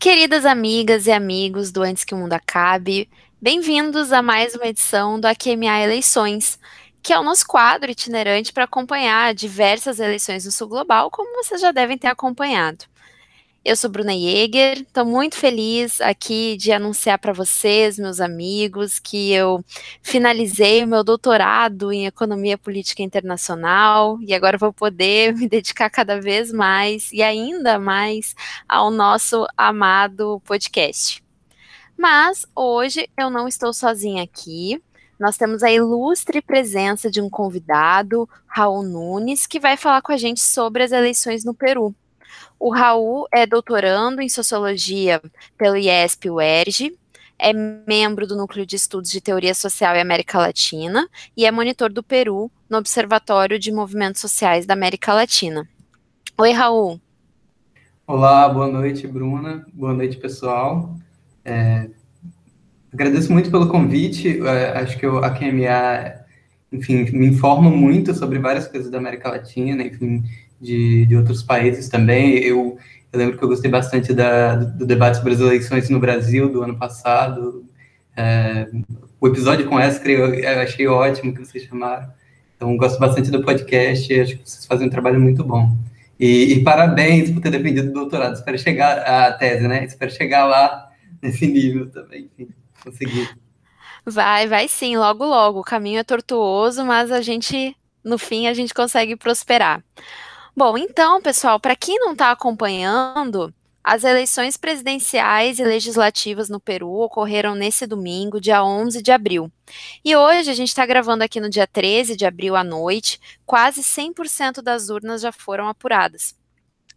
Queridas amigas e amigos do Antes que o Mundo Acabe, bem-vindos a mais uma edição do AQMA Eleições, que é o nosso quadro itinerante para acompanhar diversas eleições no Sul Global, como vocês já devem ter acompanhado. Eu sou Bruna Jäger, estou muito feliz aqui de anunciar para vocês, meus amigos, que eu finalizei o meu doutorado em Economia Política Internacional e agora vou poder me dedicar cada vez mais e ainda mais ao nosso amado podcast. Mas hoje eu não estou sozinha aqui. Nós temos a ilustre presença de um convidado, Raul Nunes, que vai falar com a gente sobre as eleições no Peru. O Raul é doutorando em Sociologia pelo IESP-UERJ, é membro do Núcleo de Estudos de Teoria Social e América Latina e é monitor do Peru no Observatório de Movimentos Sociais da América Latina. Oi, Raul. Olá, boa noite, Bruna. Boa noite, pessoal. É, agradeço muito pelo convite. É, acho que eu, a QMA, enfim, me informa muito sobre várias coisas da América Latina, enfim, de, de outros países também. Eu, eu lembro que eu gostei bastante da, do debate sobre as eleições no Brasil do ano passado. É, o episódio com Escre eu, eu achei ótimo que vocês chamaram. Então, gosto bastante do podcast, acho que vocês fazem um trabalho muito bom. E, e, parabéns por ter defendido o doutorado. Espero chegar a tese, né? Espero chegar lá nesse nível também, conseguir. Vai, vai sim, logo, logo. O caminho é tortuoso, mas a gente, no fim, a gente consegue prosperar. Bom, então, pessoal, para quem não está acompanhando, as eleições presidenciais e legislativas no Peru ocorreram nesse domingo, dia 11 de abril. E hoje a gente está gravando aqui no dia 13 de abril à noite, quase 100% das urnas já foram apuradas.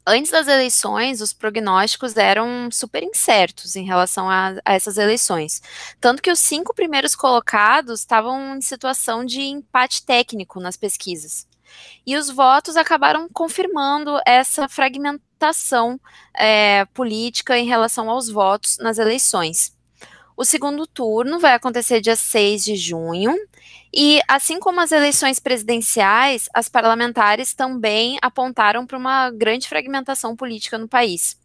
Antes das eleições, os prognósticos eram super incertos em relação a, a essas eleições. Tanto que os cinco primeiros colocados estavam em situação de empate técnico nas pesquisas. E os votos acabaram confirmando essa fragmentação é, política em relação aos votos nas eleições. O segundo turno vai acontecer dia 6 de junho, e assim como as eleições presidenciais, as parlamentares também apontaram para uma grande fragmentação política no país.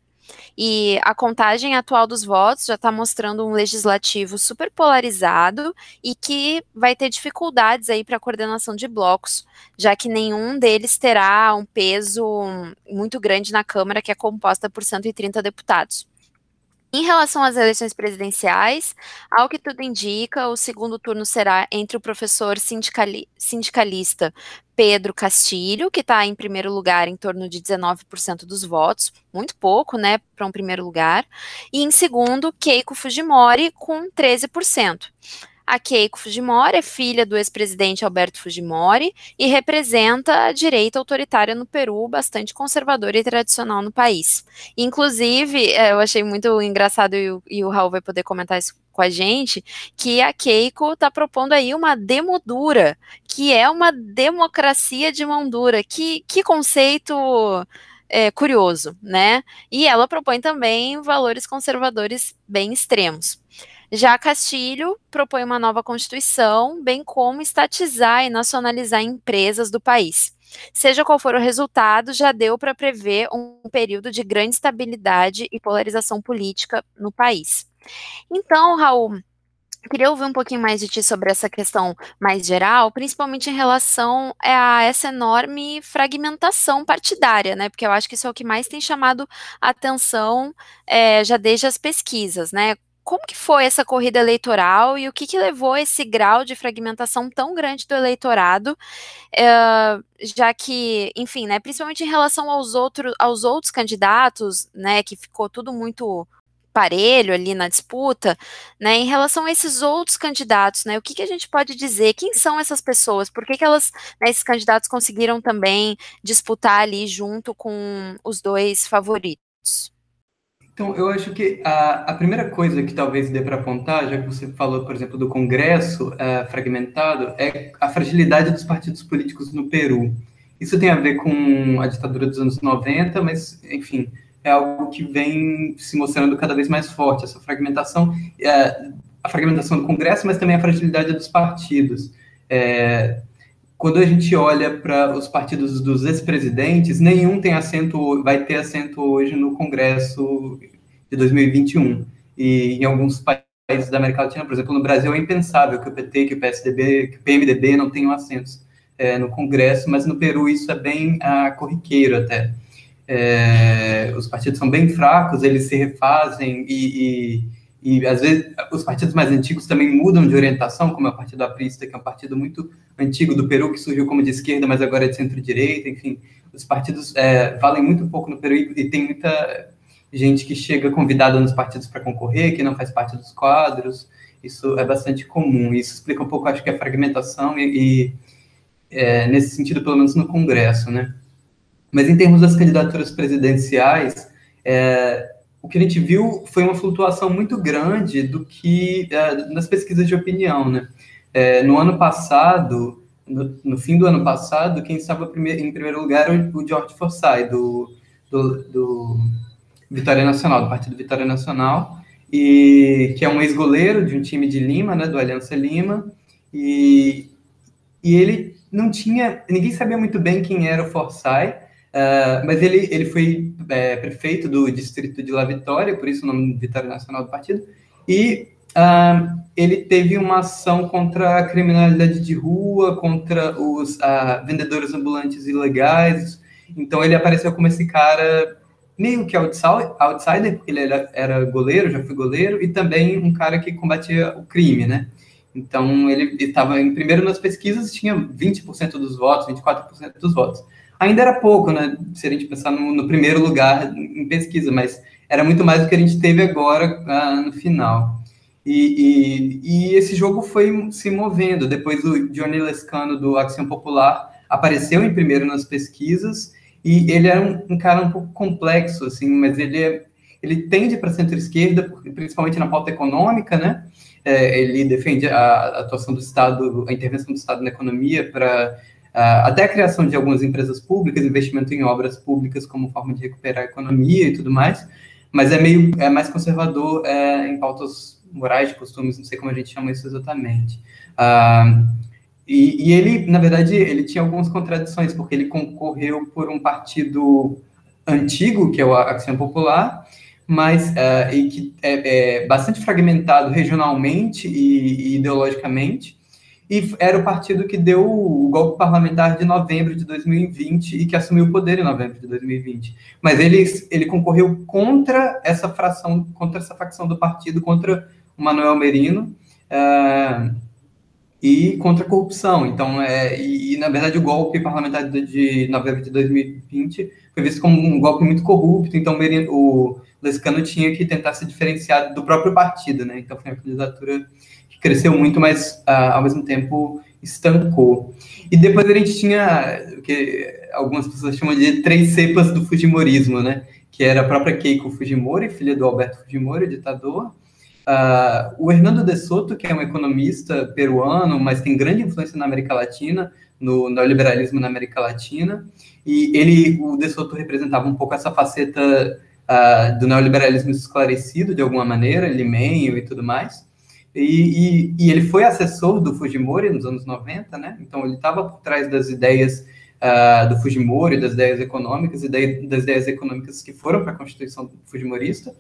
E a contagem atual dos votos já está mostrando um legislativo super polarizado e que vai ter dificuldades aí para a coordenação de blocos, já que nenhum deles terá um peso muito grande na Câmara, que é composta por 130 deputados. Em relação às eleições presidenciais, ao que tudo indica, o segundo turno será entre o professor sindicali sindicalista Pedro Castilho, que está em primeiro lugar em torno de 19% dos votos, muito pouco, né, para um primeiro lugar, e em segundo, Keiko Fujimori, com 13%. A Keiko Fujimori é filha do ex-presidente Alberto Fujimori e representa a direita autoritária no Peru, bastante conservadora e tradicional no país. Inclusive, é, eu achei muito engraçado e o, e o Raul vai poder comentar isso com a gente, que a Keiko está propondo aí uma demodura, que é uma democracia de mão dura. Que, que conceito é, curioso, né? E ela propõe também valores conservadores bem extremos. Já Castilho propõe uma nova Constituição, bem como estatizar e nacionalizar empresas do país. Seja qual for o resultado, já deu para prever um período de grande estabilidade e polarização política no país. Então, Raul, Queria ouvir um pouquinho mais de ti sobre essa questão mais geral, principalmente em relação a essa enorme fragmentação partidária, né? Porque eu acho que isso é o que mais tem chamado a atenção é, já desde as pesquisas, né? Como que foi essa corrida eleitoral e o que, que levou a esse grau de fragmentação tão grande do eleitorado, uh, já que, enfim, né, principalmente em relação aos, aos outros candidatos, né, que ficou tudo muito parelho ali na disputa, né, em relação a esses outros candidatos, né, o que, que a gente pode dizer, quem são essas pessoas, por que, que elas, né, esses candidatos conseguiram também disputar ali junto com os dois favoritos? Então, eu acho que a, a primeira coisa que talvez dê para apontar, já que você falou, por exemplo, do Congresso é, fragmentado, é a fragilidade dos partidos políticos no Peru. Isso tem a ver com a ditadura dos anos 90, mas, enfim, é algo que vem se mostrando cada vez mais forte, essa fragmentação, é, a fragmentação do Congresso, mas também a fragilidade dos partidos. É, quando a gente olha para os partidos dos ex-presidentes, nenhum tem assento, vai ter assento hoje no Congresso de 2021. E em alguns países da América Latina, por exemplo, no Brasil é impensável que o PT, que o PSDB, que o PMDB não tenham assentos é, no Congresso, mas no Peru isso é bem ah, corriqueiro até. É, os partidos são bem fracos, eles se refazem e, e e às vezes os partidos mais antigos também mudam de orientação, como é o Partido Aprista, que é um partido muito antigo do Peru, que surgiu como de esquerda, mas agora é de centro-direita, enfim. Os partidos é, valem muito pouco no Peru e tem muita gente que chega convidada nos partidos para concorrer, que não faz parte dos quadros. Isso é bastante comum. Isso explica um pouco, acho que, a fragmentação e, e é, nesse sentido, pelo menos no Congresso, né? Mas em termos das candidaturas presidenciais, é, o que a gente viu foi uma flutuação muito grande do que uh, nas pesquisas de opinião, né? É, no ano passado, no, no, fim do ano passado, quem estava primeir, em primeiro lugar era o George Forsyth, do, do, do, Vitória Nacional, do Partido Vitória Nacional, e que é um ex-goleiro de um time de Lima, né, do Aliança Lima, e, e ele não tinha, ninguém sabia muito bem quem era o Forsyth, Uh, mas ele, ele foi é, prefeito do distrito de La Vitória, por isso o nome Vitória Nacional do partido, e uh, ele teve uma ação contra a criminalidade de rua, contra os uh, vendedores ambulantes ilegais. Então ele apareceu como esse cara meio que outsider, porque ele era, era goleiro, já foi goleiro, e também um cara que combatia o crime, né? Então ele estava em primeiro nas pesquisas, tinha 20% dos votos, 24% dos votos ainda era pouco, né? Se a gente pensar no, no, primeiro lugar em pesquisa, mas era muito mais do que a gente teve agora ah, no final. E, e, e, esse jogo foi se movendo. Depois o Johnny Lescano, do Ação Popular, apareceu em primeiro nas pesquisas, e ele era um, um cara um pouco complexo, assim, mas ele, é, ele tende para centro-esquerda, principalmente na pauta econômica, né? É, ele defende a, a atuação do Estado, a intervenção do Estado na economia para Uh, até a criação de algumas empresas públicas, investimento em obras públicas como forma de recuperar a economia e tudo mais, mas é meio é mais conservador é, em pautas morais, de costumes, não sei como a gente chama isso exatamente. Uh, e, e, ele, na verdade, ele tinha algumas contradições, porque ele concorreu por um partido antigo, que é o Ação Popular, mas uh, e que é, é, bastante fragmentado regionalmente e, e ideologicamente, e era o partido que deu o golpe parlamentar de novembro de 2020 e que assumiu o poder em novembro de 2020. Mas ele, ele concorreu contra essa fração, contra essa facção do partido, contra o Manuel Merino uh, e contra a corrupção. Então, é, e, e, na verdade o golpe parlamentar de novembro de 2020 foi visto como um golpe muito corrupto. Então, o Lescano tinha que tentar se diferenciar do próprio partido, né? Então, foi uma candidatura cresceu muito, mas uh, ao mesmo tempo estancou. E depois a gente tinha o que algumas pessoas chamam de três cepas do Fujimorismo, né? Que era a própria Keiko Fujimori, filha do Alberto Fujimori, ditador. Uh, o Hernando de Soto, que é um economista peruano, mas tem grande influência na América Latina, no neoliberalismo na América Latina. E ele, o de Soto representava um pouco essa faceta uh, do neoliberalismo esclarecido, de alguma maneira, limenho e tudo mais. E, e, e, ele foi assessor do Fujimori nos anos 90, né? Então ele estava por trás das ideias uh, do Fujimori, das ideias econômicas e das ideias econômicas que foram para a Constituição Fujimorista.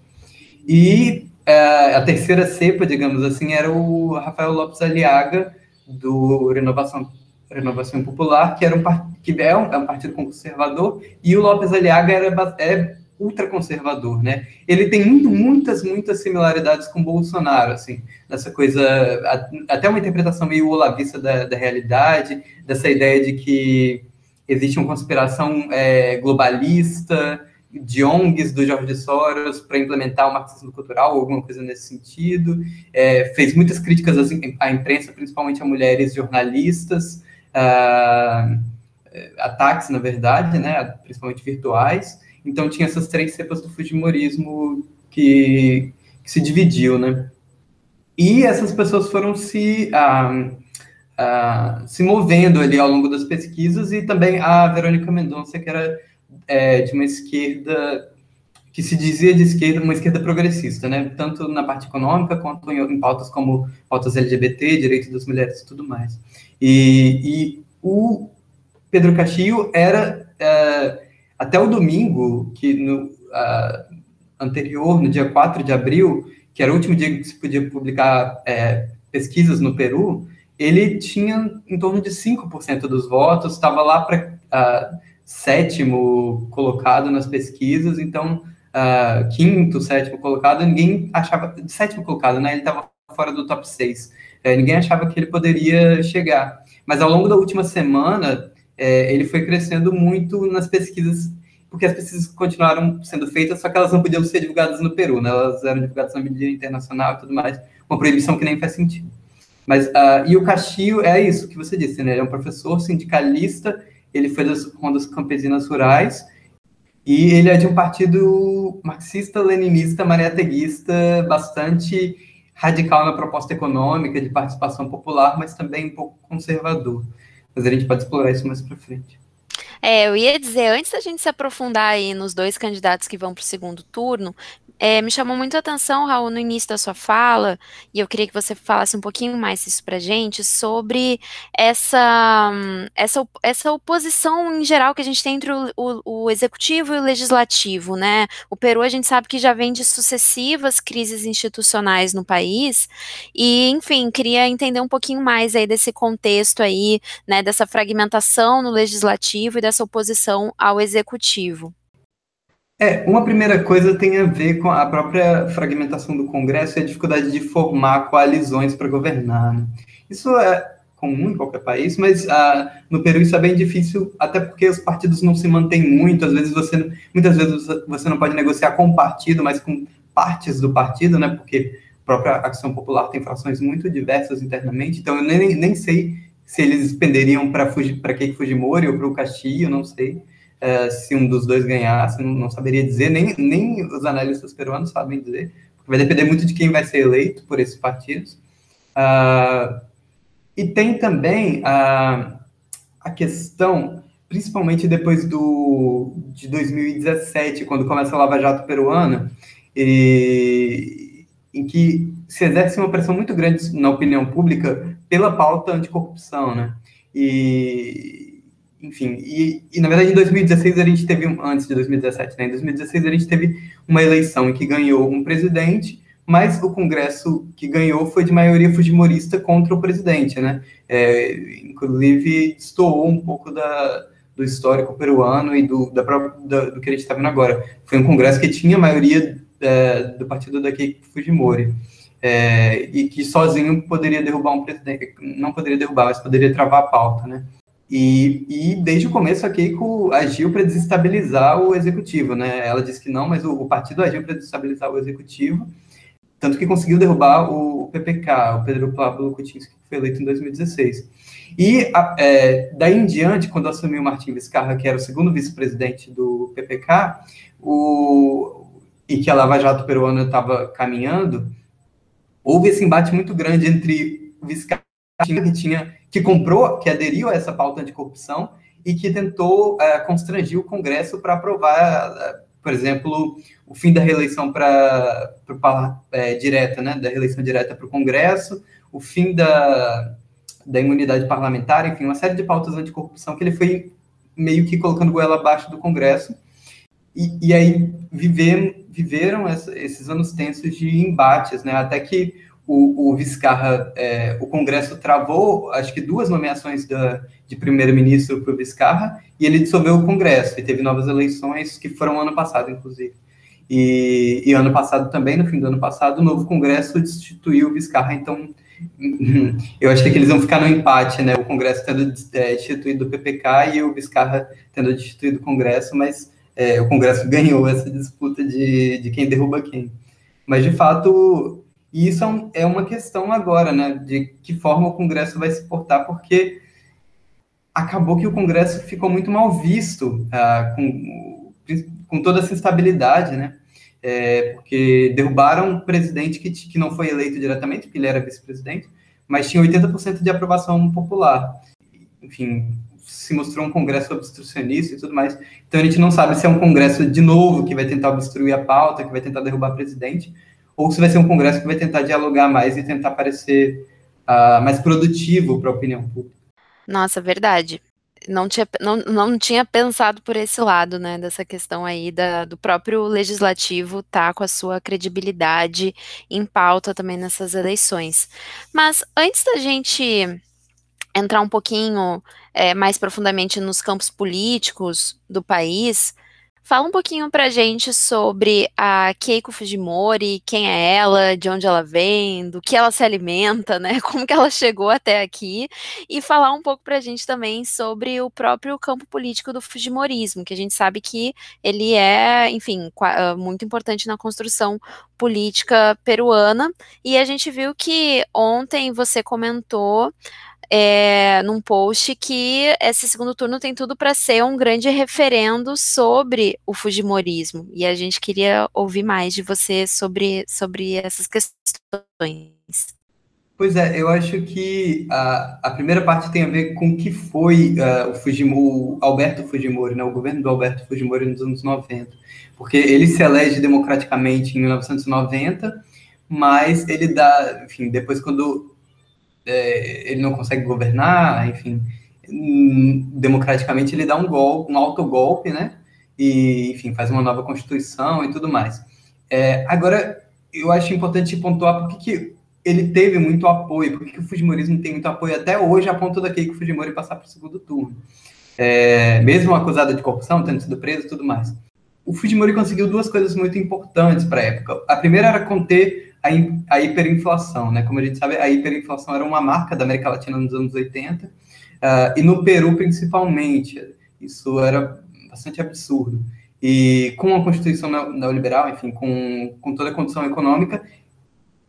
E uh, a terceira cepa, digamos assim, era o Rafael Lopes Aliaga, do Renovação, Renovação Popular, que, era um, que é, um, é um partido conservador, e o Lopes Aliaga era, é ultraconservador, né? Ele tem muito, muitas, muitas similaridades com Bolsonaro, assim, nessa coisa, até uma interpretação meio olavista da, da realidade, dessa ideia de que existe uma conspiração é, globalista, de ONGs do Jorge Soros para implementar o marxismo cultural, alguma coisa nesse sentido. É, fez muitas críticas à imprensa, principalmente a mulheres jornalistas, a, ataques, na verdade, né, principalmente virtuais. Então tinha essas três cepas do Fujimorismo que, que se dividiu, né? E essas pessoas foram se, ah, ah, se movendo ali ao longo das pesquisas, e também a Verônica Mendonça, que era é, de uma esquerda que se dizia de esquerda, uma esquerda progressista, né? Tanto na parte econômica quanto em, em pautas como pautas LGBT, direitos das mulheres e tudo mais. E, e o Pedro Castillo era, uh, até o domingo, que no anterior, no dia 4 de abril, que era o último dia que se podia publicar é, pesquisas no Peru, ele tinha em torno de 5% dos votos, estava lá para uh, sétimo colocado nas pesquisas, então uh, quinto, sétimo colocado, ninguém achava, sétimo colocado, né? Ele estava fora do top 6. É, ninguém achava que ele poderia chegar. Mas ao longo da última semana, é, ele foi crescendo muito nas pesquisas, porque as pesquisas continuaram sendo feitas, só que elas não podiam ser divulgadas no Peru, né? Elas eram divulgadas na mídia internacional e tudo mais, uma proibição que nem faz sentido. Mas, uh, e o Castillo é isso que você disse, né? Ele é um professor sindicalista, ele foi das rondas campesinas rurais, e ele é de um partido marxista-leninista, mariateguista, bastante radical na proposta econômica, de participação popular, mas também um pouco conservador. Mas a gente pode explorar isso mais para frente. É, eu ia dizer, antes da gente se aprofundar aí nos dois candidatos que vão para o segundo turno, é, me chamou muito a atenção, Raul, no início da sua fala, e eu queria que você falasse um pouquinho mais isso para gente, sobre essa, essa, essa oposição em geral que a gente tem entre o, o, o, executivo e o legislativo, né? O Peru, a gente sabe que já vem de sucessivas crises institucionais no país, e, enfim, queria entender um pouquinho mais aí desse contexto aí, né, dessa fragmentação no legislativo e dessa oposição ao executivo. É, uma primeira coisa tem a ver com a própria fragmentação do Congresso e a dificuldade de formar coalizões para governar. Né? Isso é comum em qualquer país, mas ah, no Peru isso é bem difícil, até porque os partidos não se mantêm muito, às vezes você, muitas vezes você não pode negociar com o partido, mas com partes do partido, né, porque a própria Ação Popular tem frações muito diversas internamente, então eu nem, nem sei se eles penderiam para Keiko Fujimori ou para o Castillo, não sei, é, se um dos dois ganhasse, não, não, saberia dizer, nem, nem os analistas peruanos sabem dizer, vai depender muito de quem vai ser eleito por esses partidos. Uh, e tem também a, a questão, principalmente depois do, de 2017, quando começa a Lava Jato peruana, e, em que se exerce uma pressão muito grande na opinião pública pela pauta anticorrupção, né? E, enfim, e, e, na verdade em 2016 a gente teve, antes de 2017, né, em 2016 a gente teve uma eleição em que ganhou um presidente, mas o Congresso que ganhou foi de maioria fujimorista contra o presidente, né, é, inclusive destoou um pouco da, do histórico peruano e do, da da, do que a gente está vendo agora. Foi um Congresso que tinha maioria é, do partido da Keiko Fujimori. É, e que sozinho poderia derrubar um presidente, não poderia derrubar, mas poderia travar a pauta, né? E, e, desde o começo a Keiko agiu para desestabilizar o executivo, né? Ela disse que não, mas o, o partido agiu para desestabilizar o executivo, tanto que conseguiu derrubar o PPK, o Pedro Pablo Kuczynski, que foi eleito em 2016. E a, é, daí em diante, quando assumiu Martin Vizcarra, que era o segundo vice-presidente do PPK, o, e que a Lava Jato peruana estava caminhando, houve esse embate muito grande entre o Vizcarra que tinha que comprou, que aderiu a essa pauta anticorrupção e que tentou uh, constrangir o Congresso para aprovar, uh, por exemplo, o fim da reeleição para é, direta, né, da reeleição direta para o Congresso, o fim da, da imunidade parlamentar, enfim, uma série de pautas anticorrupção que ele foi meio que colocando goela abaixo do Congresso. E, e aí viveram, viveram essa, esses anos tensos de embates, né, até que o, o Vizcarra, é, o Congresso travou, acho que duas nomeações da, de primeiro-ministro para o Vizcarra, e ele dissolveu o Congresso, e teve novas eleições que foram ano passado, inclusive. E, e ano passado também, no fim do ano passado, o novo Congresso destituiu o Vizcarra, então eu acho que eles vão ficar no empate, né? O Congresso tendo é, destituído o PPK e o Vizcarra tendo destituído o Congresso, mas é, o Congresso ganhou essa disputa de, de quem derruba quem. Mas, de fato, e isso é, é uma questão agora, né, de que forma o Congresso vai se portar, porque acabou que o Congresso ficou muito mal visto uh, com, com toda essa instabilidade, né, é, porque derrubaram um presidente que, que não foi eleito diretamente, porque ele era vice-presidente, mas tinha 80% de aprovação popular. Enfim, se mostrou um congresso obstrucionista e tudo mais. Então a gente não sabe se é um congresso de novo que vai tentar obstruir a pauta, que vai tentar derrubar presidente, ou se vai ser um congresso que vai tentar dialogar mais e tentar parecer uh, mais produtivo para a opinião pública. Nossa, verdade. Não tinha, não, não tinha pensado por esse lado, né, dessa questão aí da, do próprio legislativo tá com a sua credibilidade em pauta também nessas eleições. Mas antes da gente entrar um pouquinho é, mais profundamente nos campos políticos do país, fala um pouquinho pra gente sobre a Keiko Fujimori, quem é ela, de onde ela vem, do que ela se alimenta, né? Como que ela chegou até aqui e falar um pouco pra gente também sobre o próprio campo político do Fujimorismo, que a gente sabe que ele é, enfim, ah, muito importante na construção política peruana. E a gente viu que ontem você comentou é, num post que esse segundo turno tem tudo para ser um grande referendo sobre o Fujimorismo. E a gente queria ouvir mais de você sobre, sobre essas questões. Pois é, eu acho que a, a primeira parte tem a ver com o que foi uh, o Fujimori, Alberto Fujimori, né, o governo do Alberto Fujimori nos anos 90. Porque ele se elege democraticamente em 1990, mas ele dá, enfim, depois quando é, ele não consegue governar, enfim, democraticamente ele dá um golpe, um autogolpe, né? E, enfim, faz uma nova constituição e tudo mais. É, agora, eu acho importante pontuar por que ele teve muito apoio, por que o Fujimorismo tem muito apoio até hoje, a ponto da Keiko Fujimori passar para o segundo turno. É, mesmo acusada de corrupção, tendo sido preso e tudo mais. O Fujimori conseguiu duas coisas muito importantes para a época. A primeira era conter a, a hiperinflação, né? Como a gente sabe, a hiperinflação era uma marca da América Latina nos anos 80, uh, ah, e no Peru principalmente. Isso era bastante absurdo. E com a Constituição neoliberal, enfim, com, com toda a condição econômica,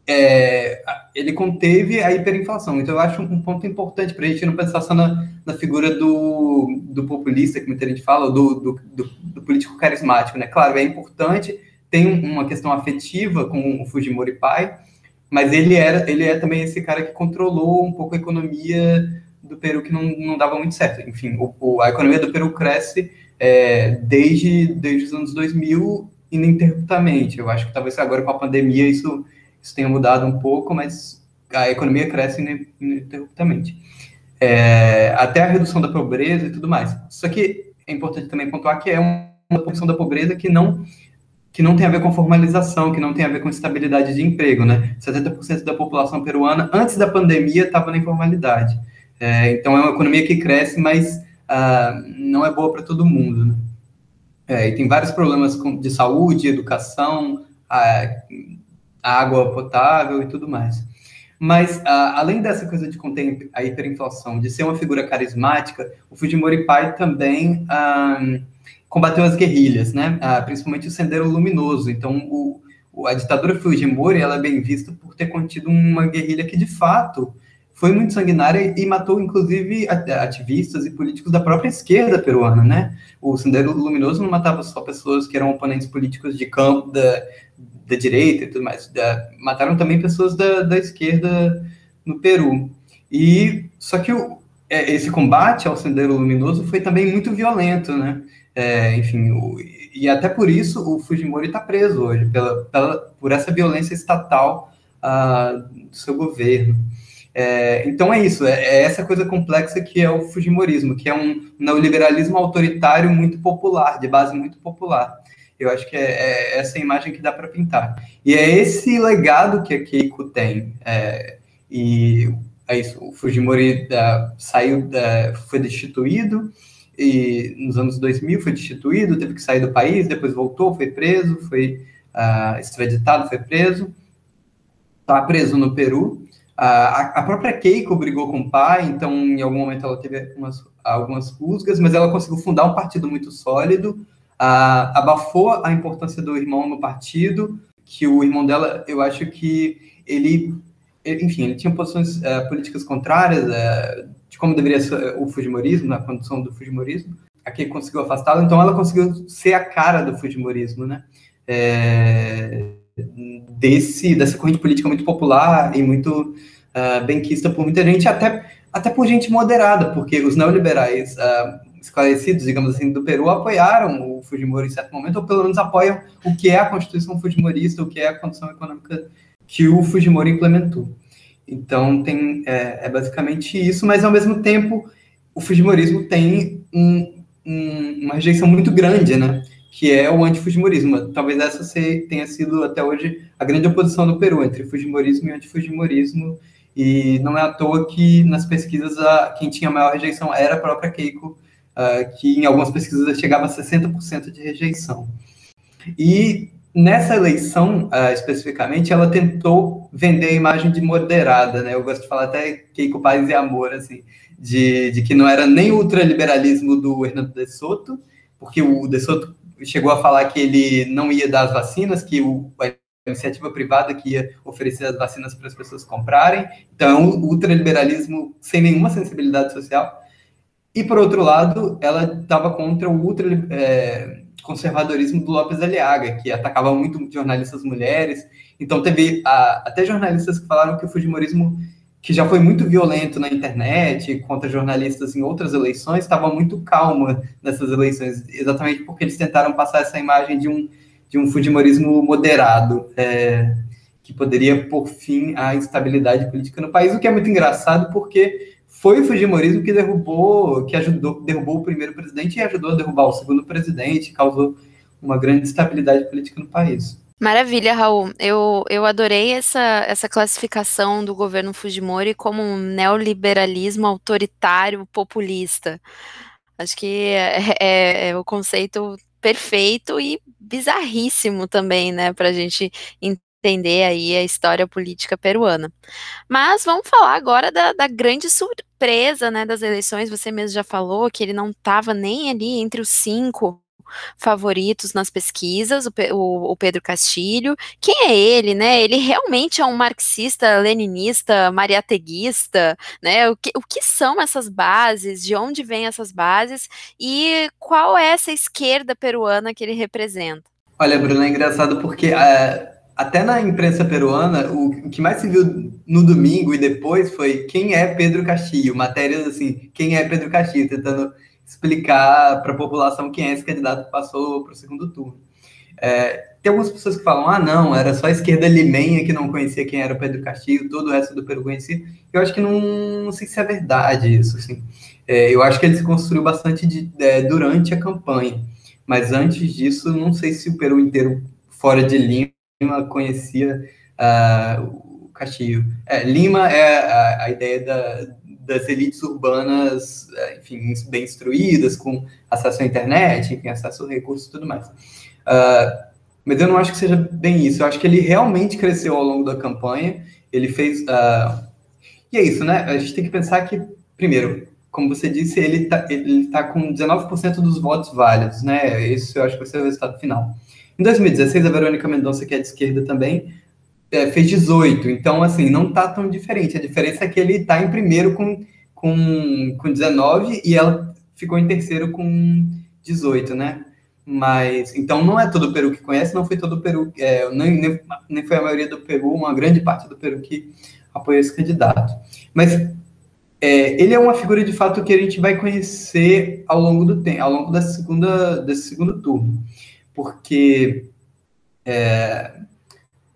é, ele conteve a hiperinflação. Então, eu acho um ponto importante para a gente não pensar só na, na figura do, do populista, que muita gente fala, do, do, do, do político carismático. Né? Claro, é importante tem uma questão afetiva com o Fujimori pai, mas ele era ele é também esse cara que controlou um pouco a economia do Peru que não, não dava muito certo. Enfim, o, o, a economia do Peru cresce é, desde, desde os anos 2000 ininterruptamente. Eu acho que talvez agora com a pandemia isso, isso tenha mudado um pouco, mas a economia cresce ininterruptamente. É, até a redução da pobreza e tudo mais. Só que é importante também pontuar que é uma redução da pobreza que não que não tem a ver com formalização, que não tem a ver com estabilidade de emprego, né? 70% da população peruana, antes da pandemia, estava na informalidade. É, então, é uma economia que cresce, mas uh, não é boa para todo mundo, né? É, e tem vários problemas com, de saúde, educação, a, a água potável e tudo mais. Mas, uh, além dessa coisa de conter a hiperinflação, de ser uma figura carismática, o Fujimori pai também... Uh, combateu as guerrilhas, né? Ah, principalmente o Sendero Luminoso. Então, o, a ditadura Fujimori ela é bem vista por ter contido uma guerrilha que, de fato, foi muito sanguinária e matou, inclusive, ativistas e políticos da própria esquerda peruana, né? O Sendero Luminoso não matava só pessoas que eram oponentes políticos de campo da, da direita e tudo mais, da, mataram também pessoas da, da esquerda no Peru. E só que o, é, esse combate ao Sendero Luminoso foi também muito violento, né? É, enfim, o, e até por isso o Fujimori está preso hoje, pela, pela, por essa violência estatal uh, do seu governo. É, então é isso, é, é, essa coisa complexa que é o Fujimorismo, que é um neoliberalismo autoritário muito popular, de base muito popular. Eu acho que é, é essa imagem que dá para pintar. E é esse legado que a Keiko tem. É, e é isso, o Fujimori uh, saiu, foi destituído, e nos anos 2000 foi destituído, teve que sair do país, depois voltou, foi preso, foi uh, extraditado, foi preso, está preso no Peru. Uh, a, a, própria Keiko brigou com o pai, então em algum momento ela teve umas, algumas rusgas, mas ela conseguiu fundar um partido muito sólido, uh, abafou a importância do irmão no partido, que o irmão dela, eu acho que ele, enfim, ele tinha posições uh, políticas contrárias, uh, de como deveria ser o Fujimorismo, na condição do Fujimorismo, aqui conseguiu afastá-lo, então ela conseguiu ser a cara do Fujimorismo, né? É, desse, dessa corrente política muito popular e muito uh, benquista por muita gente, até até por gente moderada, porque os neoliberais uh, esclarecidos, digamos assim, do Peru apoiaram o Fujimori em certo momento, ou pelo menos apoiam o que é a Constituição Fujimorista, o que é a condição econômica que o Fujimori implementou. Então, tem, é, é basicamente isso, mas ao mesmo tempo, o Fujimorismo tem um, um, uma rejeição muito grande, né? Que é o antifujimorismo. Talvez essa tenha sido até hoje a grande oposição no Peru entre fujimorismo e antifujimorismo. E não é à toa que nas pesquisas a, quem tinha maior rejeição era a própria Keiko, uh, que em algumas pesquisas chegava a 60% de rejeição. E nessa eleição, uh, especificamente, ela tentou vender a imagem de moderada, né? Eu gosto de falar até Keiko Paz e Amor, assim, de, de que não era nem o ultraliberalismo do Hernando de Soto, porque o de Soto chegou a falar que ele não ia dar as vacinas, que o, a iniciativa privada que ia oferecer as vacinas para as pessoas comprarem. Então, o ultraliberalismo sem nenhuma sensibilidade social. E, por outro lado, ela estava contra o ultra é, conservadorismo do Lopes Aliaga, que atacava muito jornalistas mulheres. Então, teve a, até jornalistas que falaram que o Fujimorismo, que já foi muito violento na internet contra jornalistas em outras eleições, estava muito calma nessas eleições, exatamente porque eles tentaram passar essa imagem de um, de um Fujimorismo moderado. É, que poderia pôr fim à instabilidade política no país, o que é muito engraçado, porque foi o Fujimorismo que derrubou, que ajudou, derrubou o primeiro presidente e ajudou a derrubar o segundo presidente, causou uma grande estabilidade política no país. Maravilha, Raul. Eu, eu adorei essa, essa classificação do governo Fujimori como um neoliberalismo autoritário populista. Acho que é, é, é o conceito perfeito e bizarríssimo também, né, para a gente entender aí a história política peruana. Mas vamos falar agora da, da grande surpresa, né, das eleições. Você mesmo já falou que ele não estava nem ali entre os cinco favoritos nas pesquisas, o, o, o, Pedro Castilho. Quem é ele, né? Ele realmente é um marxista, leninista, mariateguista, né? O que, o que são essas bases? De onde vêm essas bases? E qual é essa esquerda peruana que ele representa? Olha, Bruno, é engraçado porque uh, até na imprensa peruana, o, que mais se viu no domingo e depois foi quem é Pedro Castillo, matérias assim, quem é Pedro Castillo, tentando explicar para a população quem é esse candidato que passou para o segundo turno. É, tem algumas pessoas que falam, ah, não, era só a esquerda limenha que não conhecia quem era o Pedro Castillo, todo o resto do Peru conhecia. Eu acho que não, não sei se é verdade isso, assim. É, eu acho que ele se construiu bastante de, é, durante a campanha, mas antes disso, não sei se o Peru inteiro, fora de Lima, Lima conhecia uh, o Castilho. É, Lima é a, a ideia da, das elites urbanas, é, enfim, bem instruídas, com acesso à internet, enfim, acesso a recursos e tudo mais. Uh, mas eu não acho que seja bem isso. Eu acho que ele realmente cresceu ao longo da campanha. Ele fez. Uh, e é isso, né? A gente tem que pensar que, primeiro, como você disse, ele está ele tá com 19% dos votos válidos, né? Isso eu acho que vai ser o resultado final. Em 2016, a Verônica Mendonça, que é de esquerda também, é, fez 18. Então, assim, não está tão diferente. A diferença é que ele está em primeiro com, com, com 19 e ela ficou em terceiro com 18, né? Mas, então, não é todo o Peru que conhece, não foi todo o Peru, é, nem, nem, nem foi a maioria do Peru, uma grande parte do Peru que apoiou esse candidato. Mas é, ele é uma figura de fato que a gente vai conhecer ao longo do tempo, ao longo da segunda, desse segundo turno porque é,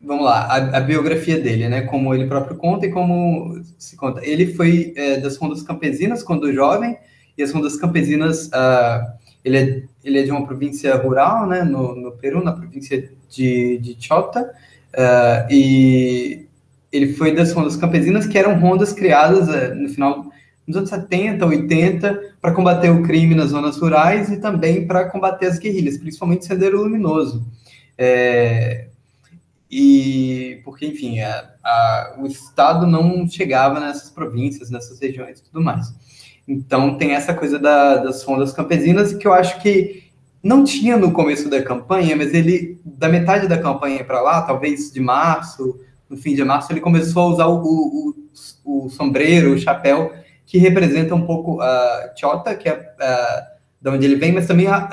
vamos lá, a, a, biografia dele, né? Como ele próprio conta e como se conta. Ele foi é, das Rondas Campesinas quando jovem, e as Rondas Campesinas, uh, ele, é, ele é de uma província rural, né? No, no Peru, na província de, de Chota, uh, e ele foi das Rondas Campesinas, que eram rondas criadas uh, no final nos anos 70, 80, para combater o crime nas zonas rurais e também para combater as guerrilhas, principalmente o Sendeiro Luminoso. É, e porque, enfim, a, a, o Estado não chegava nessas províncias, nessas regiões e tudo mais. Então, tem essa coisa da, das rondas campesinas que eu acho que não tinha no começo da campanha, mas ele, da metade da campanha para lá, talvez de março, no fim de março, ele começou a usar o, o, o, o sombreiro, o chapéu, que representa um pouco a Chota, que é uh, de onde ele vem, mas também a,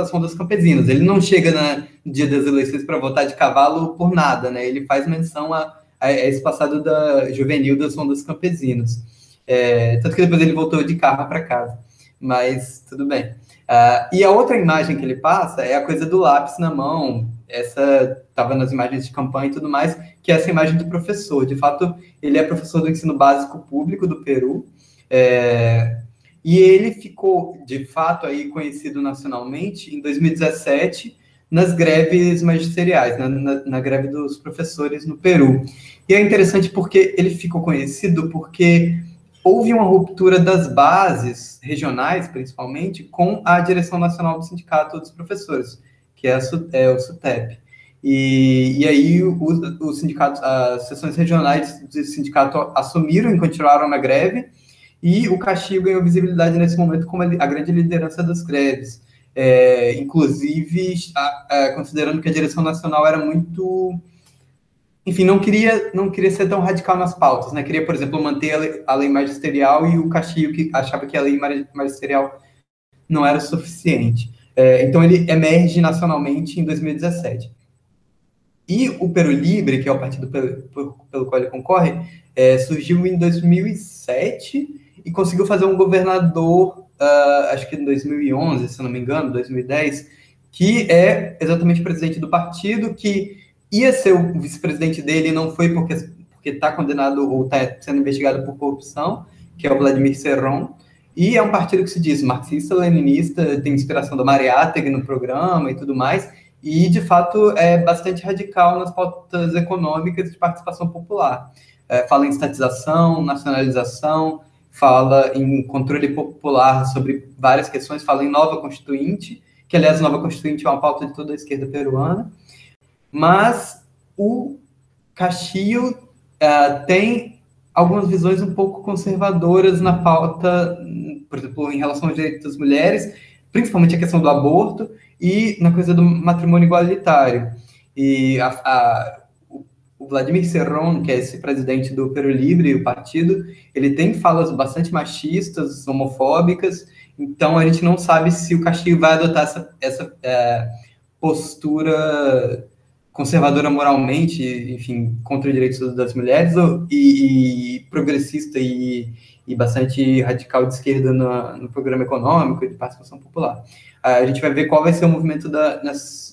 as rondas campesinas. Ele não chega na, no dia das eleições para votar de cavalo por nada, né? Ele faz menção a, a, a esse passado da juvenil das rondas campesinas. É, tanto que depois ele voltou de carro para casa. Mas tudo bem. Uh, e a outra imagem que ele passa é a coisa do lápis na mão. Essa estava nas imagens de campanha e tudo mais, que é essa imagem do professor. De fato, ele é professor do ensino básico público do Peru. É, e ele ficou, de fato, aí conhecido nacionalmente em 2017 nas greves magisteriais, na, na, na, greve dos professores no Peru. E é interessante porque ele ficou conhecido porque houve uma ruptura das bases regionais, principalmente, com a direção nacional do Sindicato dos Professores, que é, a, é o SUTEP. E, e aí os sindicatos, as seções regionais do sindicato assumiram e continuaram na greve, e o Castigo ganhou visibilidade nesse momento como a grande liderança das greves. É, inclusive, a, a, considerando que a direção nacional era muito. Enfim, não queria, não queria ser tão radical nas pautas, né? Queria, por exemplo, manter a lei, a lei magisterial e o Castigo que achava que a lei magisterial não era suficiente. É, então, ele emerge nacionalmente em 2017. E o Peru Libre, que é o partido pelo, pelo qual ele concorre, é, surgiu em 2007 e conseguiu fazer um governador, uh, acho que em 2011, se não me engano, 2010, que é exatamente presidente do partido, que ia ser o vice-presidente dele, não foi porque porque está condenado ou está sendo investigado por corrupção, que é o Vladimir Serron, e é um partido que se diz marxista-leninista, tem inspiração da Mariátegui no programa e tudo mais, e de fato é bastante radical nas pautas econômicas de participação popular. É, fala em estatização, nacionalização, fala em controle popular sobre várias questões, fala em nova constituinte, que aliás, nova constituinte é uma pauta de toda a esquerda peruana, mas o Castillo uh, tem algumas visões um pouco conservadoras na pauta, por exemplo, em relação aos direitos das mulheres, principalmente a questão do aborto e na coisa do matrimônio igualitário. E a, a o Vladimir Serron, que é esse presidente do Peru Libre, o partido, ele tem falas bastante machistas, homofóbicas, então a gente não sabe se o Castilho vai adotar essa, essa é, postura conservadora moralmente, enfim, contra os direitos das mulheres, e, e progressista e, e, bastante radical de esquerda no, no programa econômico e de participação popular. A gente vai ver qual vai ser o movimento da,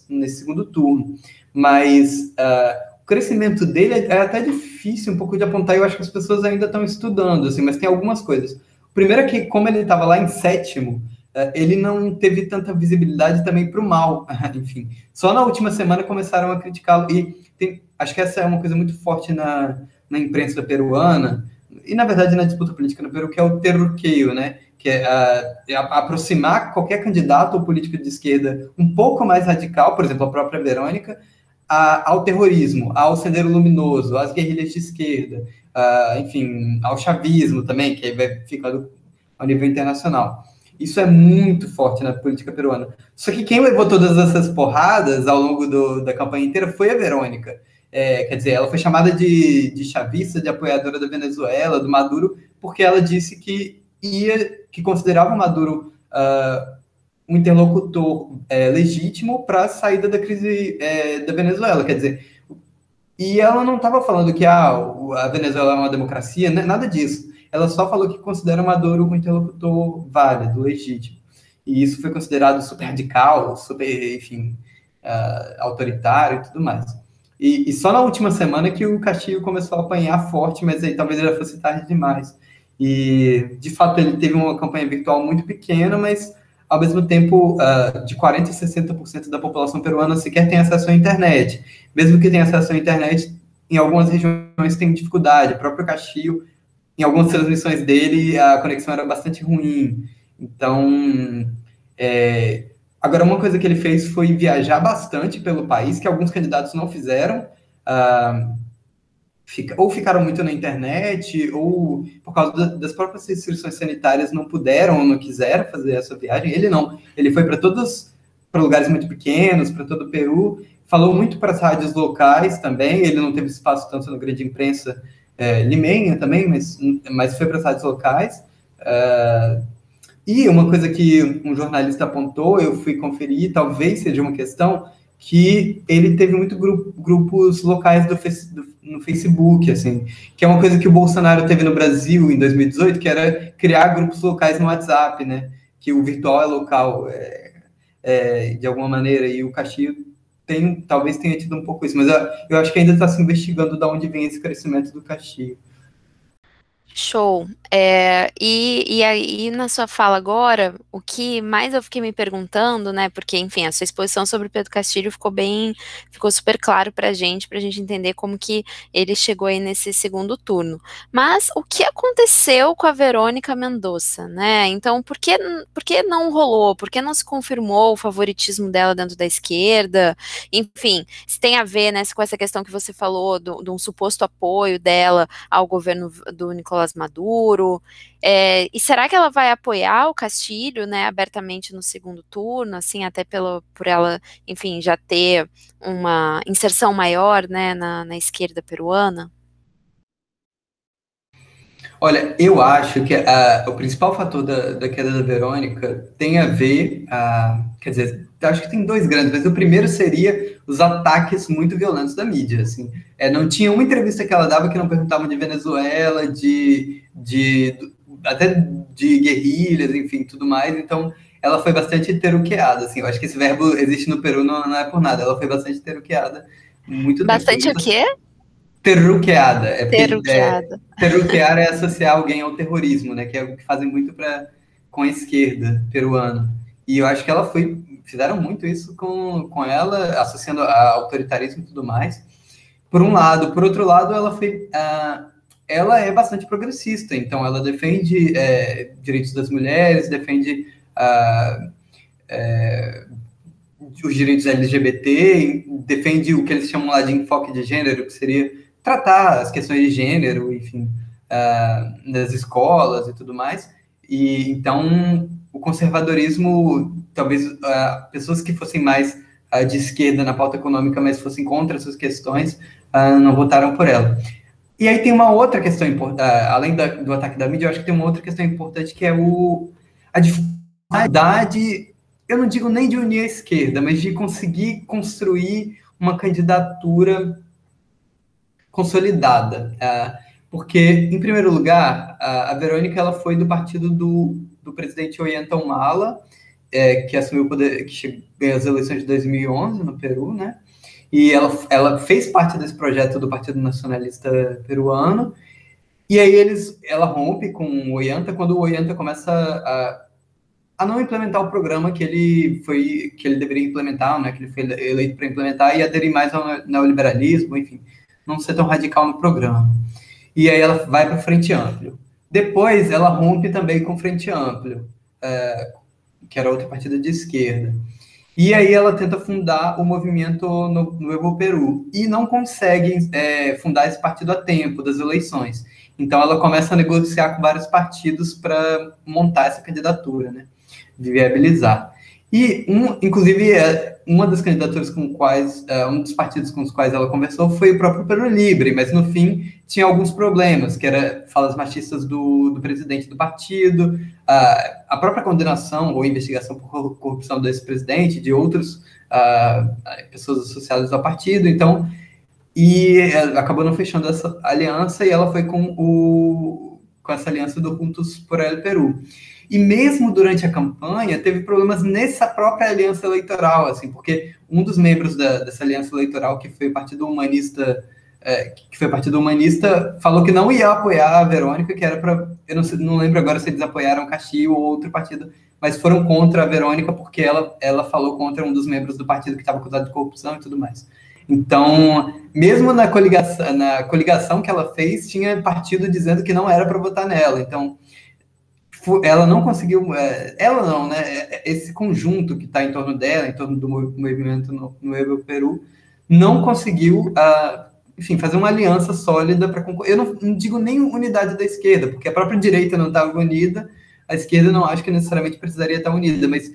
nesse segundo turno. Mas uh, crescimento dele é, é até difícil um pouco de apontar, eu acho que as pessoas ainda estão estudando, assim, mas tem algumas coisas. Primeiro é que, como ele estava lá em sétimo, é, ele não teve tanta visibilidade também para o mal, enfim. Só na última semana começaram a criticá-lo, e tem, acho que essa é uma coisa muito forte na, na imprensa peruana, e na verdade na disputa política no Peru, que é o terroqueio, né? Que é, é aproximar qualquer candidato ou político de esquerda um pouco mais radical, por exemplo, a própria Verônica, a, ao terrorismo, ao Sendero Luminoso, às guerrilhas de esquerda, a, enfim, ao chavismo também, que vai ficar ao nível internacional. Isso é muito forte na política peruana. Só que quem levou todas essas porradas ao longo do, da campanha inteira foi a Verônica. É, quer dizer, ela foi chamada de, de chavista, de apoiadora da Venezuela, do Maduro, porque ela disse que ia, que considerava o Maduro uh, um interlocutor é, legítimo para a saída da crise é, da Venezuela. Quer dizer, e ela não estava falando que ah, a Venezuela é uma democracia, né? nada disso. Ela só falou que considera Maduro um interlocutor válido, legítimo. E isso foi considerado super radical, super, enfim, uh, autoritário e tudo mais. E, e, só na última semana que o Castilho começou a apanhar forte, mas aí talvez ele fosse tarde demais. E, de fato, ele teve uma campanha virtual muito pequena, mas ao mesmo tempo, uh, de 40% a 60% da população peruana sequer tem acesso à internet. Mesmo que tenha acesso à internet, em algumas regiões tem dificuldade. O próprio Castilho, em algumas transmissões dele, a conexão era bastante ruim. Então, é... agora, uma coisa que ele fez foi viajar bastante pelo país, que alguns candidatos não fizeram. Uh, fica, ou ficaram muito na internet, ou por causa da, das próprias restrições sanitárias não puderam ou não quiseram fazer essa viagem. Ele não, ele foi para todos, para lugares muito pequenos, para todo o Peru, falou muito para as rádios locais também, ele não teve espaço tanto na grande imprensa é, limenha também, mas, mas foi para as rádios locais. Uh, e uma coisa que um jornalista apontou, eu fui conferir, talvez seja uma questão que ele teve muito grupo, grupos locais do, do, no Facebook, assim, que é uma coisa que o Bolsonaro teve no Brasil em 2018, que era criar grupos locais no WhatsApp, né? Que o virtual é local, é, é, de alguma maneira, e o Castilho tem, talvez tenha tido um pouco isso, mas eu, eu acho que ainda está se investigando de onde vem esse crescimento do Castilho. Show. É, e, e aí, na sua fala agora, o que mais eu fiquei me perguntando, né? Porque, enfim, a sua exposição sobre Pedro Castilho ficou bem, ficou super claro pra gente, pra gente entender como que ele chegou aí nesse segundo turno. Mas o que aconteceu com a Verônica Mendonça, né? Então, por que, por que não rolou? Por que não se confirmou o favoritismo dela dentro da esquerda? Enfim, se tem a ver, né, com essa questão que você falou, de um suposto apoio dela ao governo do Nicolás Nicolás Maduro. É, e será que ela vai apoiar o Castilho, né, abertamente no segundo turno, assim, até pelo, por ela, enfim, já ter uma inserção maior, né, na, na esquerda peruana? Olha, eu acho que uh, o principal fator da, da, queda da Verônica tem a ver, uh, quer dizer, acho que tem dois grandes, mas o primeiro seria os ataques muito violentos da mídia, assim. É, não tinha uma entrevista que ela dava que não perguntavam de Venezuela, de, de até de guerrilhas, enfim, tudo mais, então ela foi bastante teruqueada, assim, eu acho que esse verbo existe no Peru, não, não é por nada, ela foi bastante teruqueada. Muito bastante o quê? Terruqueada. É, terruqueada. É, terruquear é associar alguém ao terrorismo, né? Que é o que fazem muito pra, com a esquerda peruana. E eu acho que ela foi. Fizeram muito isso com, com ela, associando a autoritarismo e tudo mais. Por um lado. Por outro lado, ela foi. Uh, ela é bastante progressista, então ela defende é, direitos das mulheres, defende uh, é, os direitos LGBT, defende o que eles chamam lá de enfoque de gênero, que seria tratar as questões de gênero, enfim, uh, nas escolas e tudo mais. E então o conservadorismo, talvez uh, pessoas que fossem mais uh, de esquerda na pauta econômica, mas fossem contra essas questões, não votaram por ela. E aí tem uma outra questão importante, além da, do ataque da mídia, eu acho que tem uma outra questão importante que é o, a dificuldade, eu não digo nem de unir a esquerda, mas de conseguir construir uma candidatura consolidada. É, porque, em primeiro lugar, a, Verônica ela foi do partido do, do presidente Ollanta Humala, é, que assumiu o poder, que ganhou as eleições de 2011 no Peru, né? E ela, ela fez parte desse projeto do Partido Nacionalista Peruano. E aí eles, ela rompe com o Ollanta quando o Ollanta começa a, a não implementar o programa que ele foi que ele deveria implementar, né? Que ele foi eleito para implementar e aderir mais ao neoliberalismo, enfim não ser tão radical no programa. E aí ela vai para Frente Amplio. Depois ela rompe também com Frente Amplio, é, que era outra partida de esquerda. E aí ela tenta fundar o movimento no, no Evo Peru e não consegue é, fundar esse partido a tempo das eleições. Então ela começa a negociar com vários partidos para montar essa candidatura, né? Viabilizar. E, um, inclusive, é, uma das candidaturas com quais, é, um dos partidos com os quais ela conversou foi o próprio Peru Libre, mas no fim tinha alguns problemas, que era falas machistas do, do presidente do partido, a, a própria condenação ou investigação por corrupção desse presidente, de outras pessoas associadas ao partido, então, e acabou não fechando essa aliança e ela foi com, o, com essa aliança do Juntos por El Peru. E mesmo durante a campanha, teve problemas nessa própria aliança eleitoral, assim, porque um dos membros da, dessa aliança eleitoral, que foi o Partido Humanista, é, que foi Partido Humanista, falou que não ia apoiar a Verônica, que era para. Eu não, sei, não lembro agora se eles apoiaram Castilho ou outro partido, mas foram contra a Verônica porque ela, ela falou contra um dos membros do partido que estava acusado de corrupção e tudo mais. Então, mesmo na coligação, na coligação que ela fez, tinha partido dizendo que não era para votar nela. Então, ela não conseguiu, é, ela não, né? É, é, esse conjunto que está em torno dela, em torno do movimento no, no Peru, não conseguiu, enfim, fazer uma aliança sólida para. Eu não, não, digo nem unidade da esquerda, porque a própria direita não estava unida, a esquerda não acho que necessariamente precisaria estar unida, mas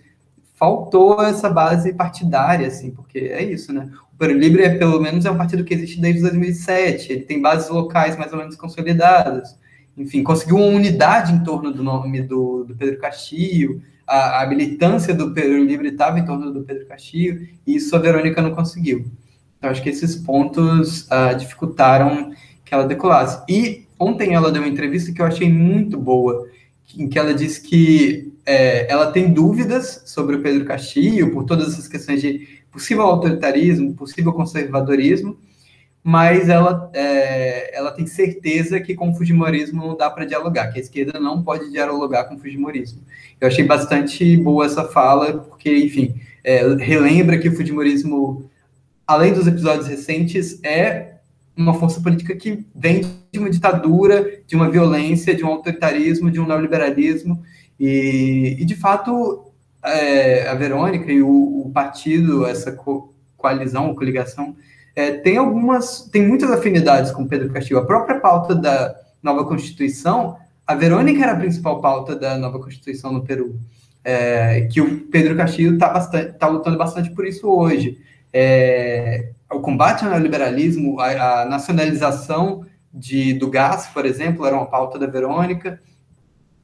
faltou essa base partidária, assim, porque é isso, né? O Peru Livre é pelo menos é um partido que existe desde 2007, ele tem bases locais mais ou menos consolidadas enfim, conseguiu uma unidade em torno do nome do, do Pedro Castillo, a, a militância do Peru Livre estava em torno do Pedro Castilho, e isso a Verônica não conseguiu. Então, acho que esses pontos uh, dificultaram que ela decolasse. E ontem ela deu uma entrevista que eu achei muito boa, em que ela disse que é, ela tem dúvidas sobre o Pedro Castilho, por todas essas questões de possível autoritarismo, possível conservadorismo, mas ela, é, ela tem certeza que com o Fujimorismo não dá para dialogar, que a esquerda não pode dialogar com o Fujimorismo. Eu achei bastante boa essa fala, porque, enfim, é, relembra que o Fujimorismo, além dos episódios recentes, é uma força política que vem de uma ditadura, de uma violência, de um autoritarismo, de um neoliberalismo, e, e de fato, é, a Verônica e o, o partido, essa co coalizão, coligação, é, tem algumas, tem muitas afinidades com Pedro Castilho. A própria pauta da nova Constituição, a Verônica era a principal pauta da nova Constituição no Peru, é, que o Pedro Castilho está tá lutando bastante por isso hoje. É, o combate ao neoliberalismo, a, a nacionalização de, do gás, por exemplo, era uma pauta da Verônica.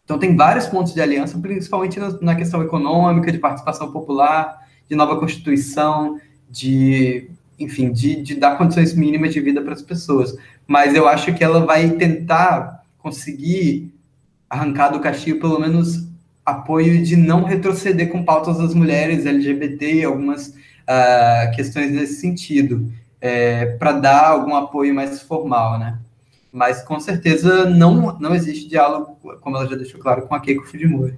Então, tem vários pontos de aliança, principalmente na, na questão econômica, de participação popular, de nova Constituição, de enfim, de, de dar condições mínimas de vida para as pessoas. Mas eu acho que ela vai tentar conseguir arrancar do Castilho pelo menos apoio de não retroceder com pautas das mulheres LGBT e algumas uh, questões nesse sentido, é, para dar algum apoio mais formal, né? Mas com certeza não, não existe diálogo, como ela já deixou claro, com a Keiko Fujimori.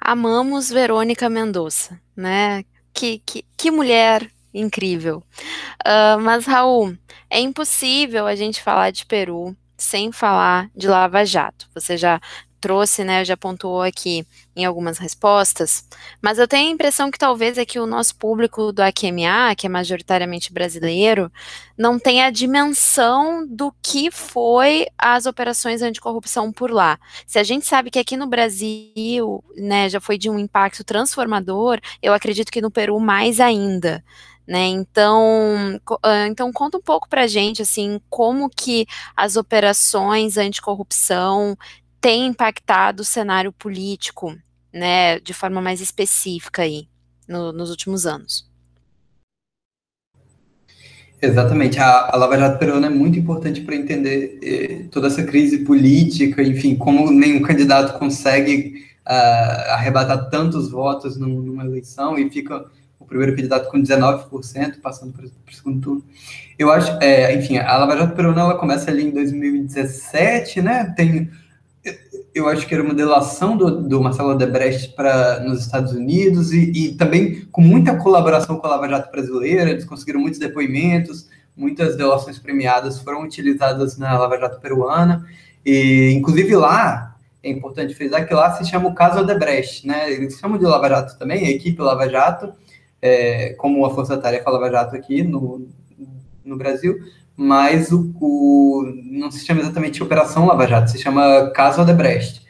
Amamos Verônica Mendonça, né? Que, que, que mulher incrível. Uh, mas, Raul, é impossível a gente falar de Peru sem falar de Lava Jato. Você já trouxe, né, já pontuou aqui em algumas respostas, mas eu tenho a impressão que talvez é que o nosso público do AQMA, que é majoritariamente brasileiro, não tenha a dimensão do que foi as operações anticorrupção por lá. Se a gente sabe que aqui no Brasil, né, já foi de um impacto transformador, eu acredito que no Peru mais ainda. Né, então, então conta um pouco para gente assim como que as operações anticorrupção tem impactado o cenário político, né, de forma mais específica aí, no, nos últimos anos. Exatamente, a, a Lava Jato Peruana é muito importante para entender eh, toda essa crise política, enfim, como nenhum candidato consegue uh, arrebatar tantos votos numa eleição e fica o primeiro candidato com 19%, passando para o segundo turno. Eu acho, é, enfim, a Lava Jato Peruana ela começa ali em 2017, né? Tem eu acho que era uma delação do, do Marcelo Odebrecht para nos Estados Unidos e, e, também com muita colaboração com a Lava Jato brasileira, eles conseguiram muitos depoimentos, muitas delações premiadas foram utilizadas na Lava Jato peruana, e inclusive lá, é importante frisar que lá se chama o caso Odebrecht, né, eles chamam de Lava Jato também, a equipe Lava Jato, é, como a Força Tarefa Lava Jato aqui no, no Brasil, mas o, o, não se chama exatamente Operação Lava Jato, se chama Caso Odebrecht.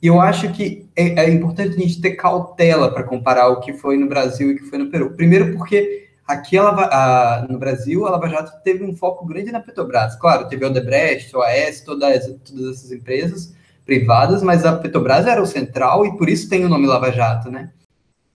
E eu acho que é, é importante a gente ter cautela para comparar o que foi no Brasil e o que foi no Peru. Primeiro porque aqui a Lava, a, no Brasil a Lava Jato teve um foco grande na Petrobras. Claro, teve o Odebrecht, o AES, todas, todas essas empresas privadas, mas a Petrobras era o central e por isso tem o nome Lava Jato, né?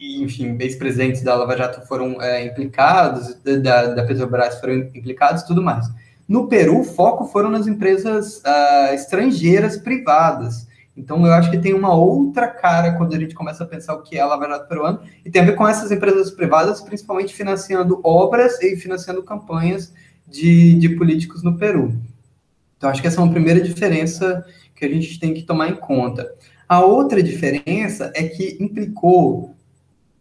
E, enfim, ex-presidentes da Lava Jato foram é, implicados, da, da Petrobras foram implicados tudo mais. No Peru, o foco foram nas empresas uh, estrangeiras privadas. Então, eu acho que tem uma outra cara quando a gente começa a pensar o que é a Lava Jato peruano, e tem a ver com essas empresas privadas, principalmente financiando obras e financiando campanhas de, de políticos no Peru. Então, acho que essa é uma primeira diferença que a gente tem que tomar em conta. A outra diferença é que implicou,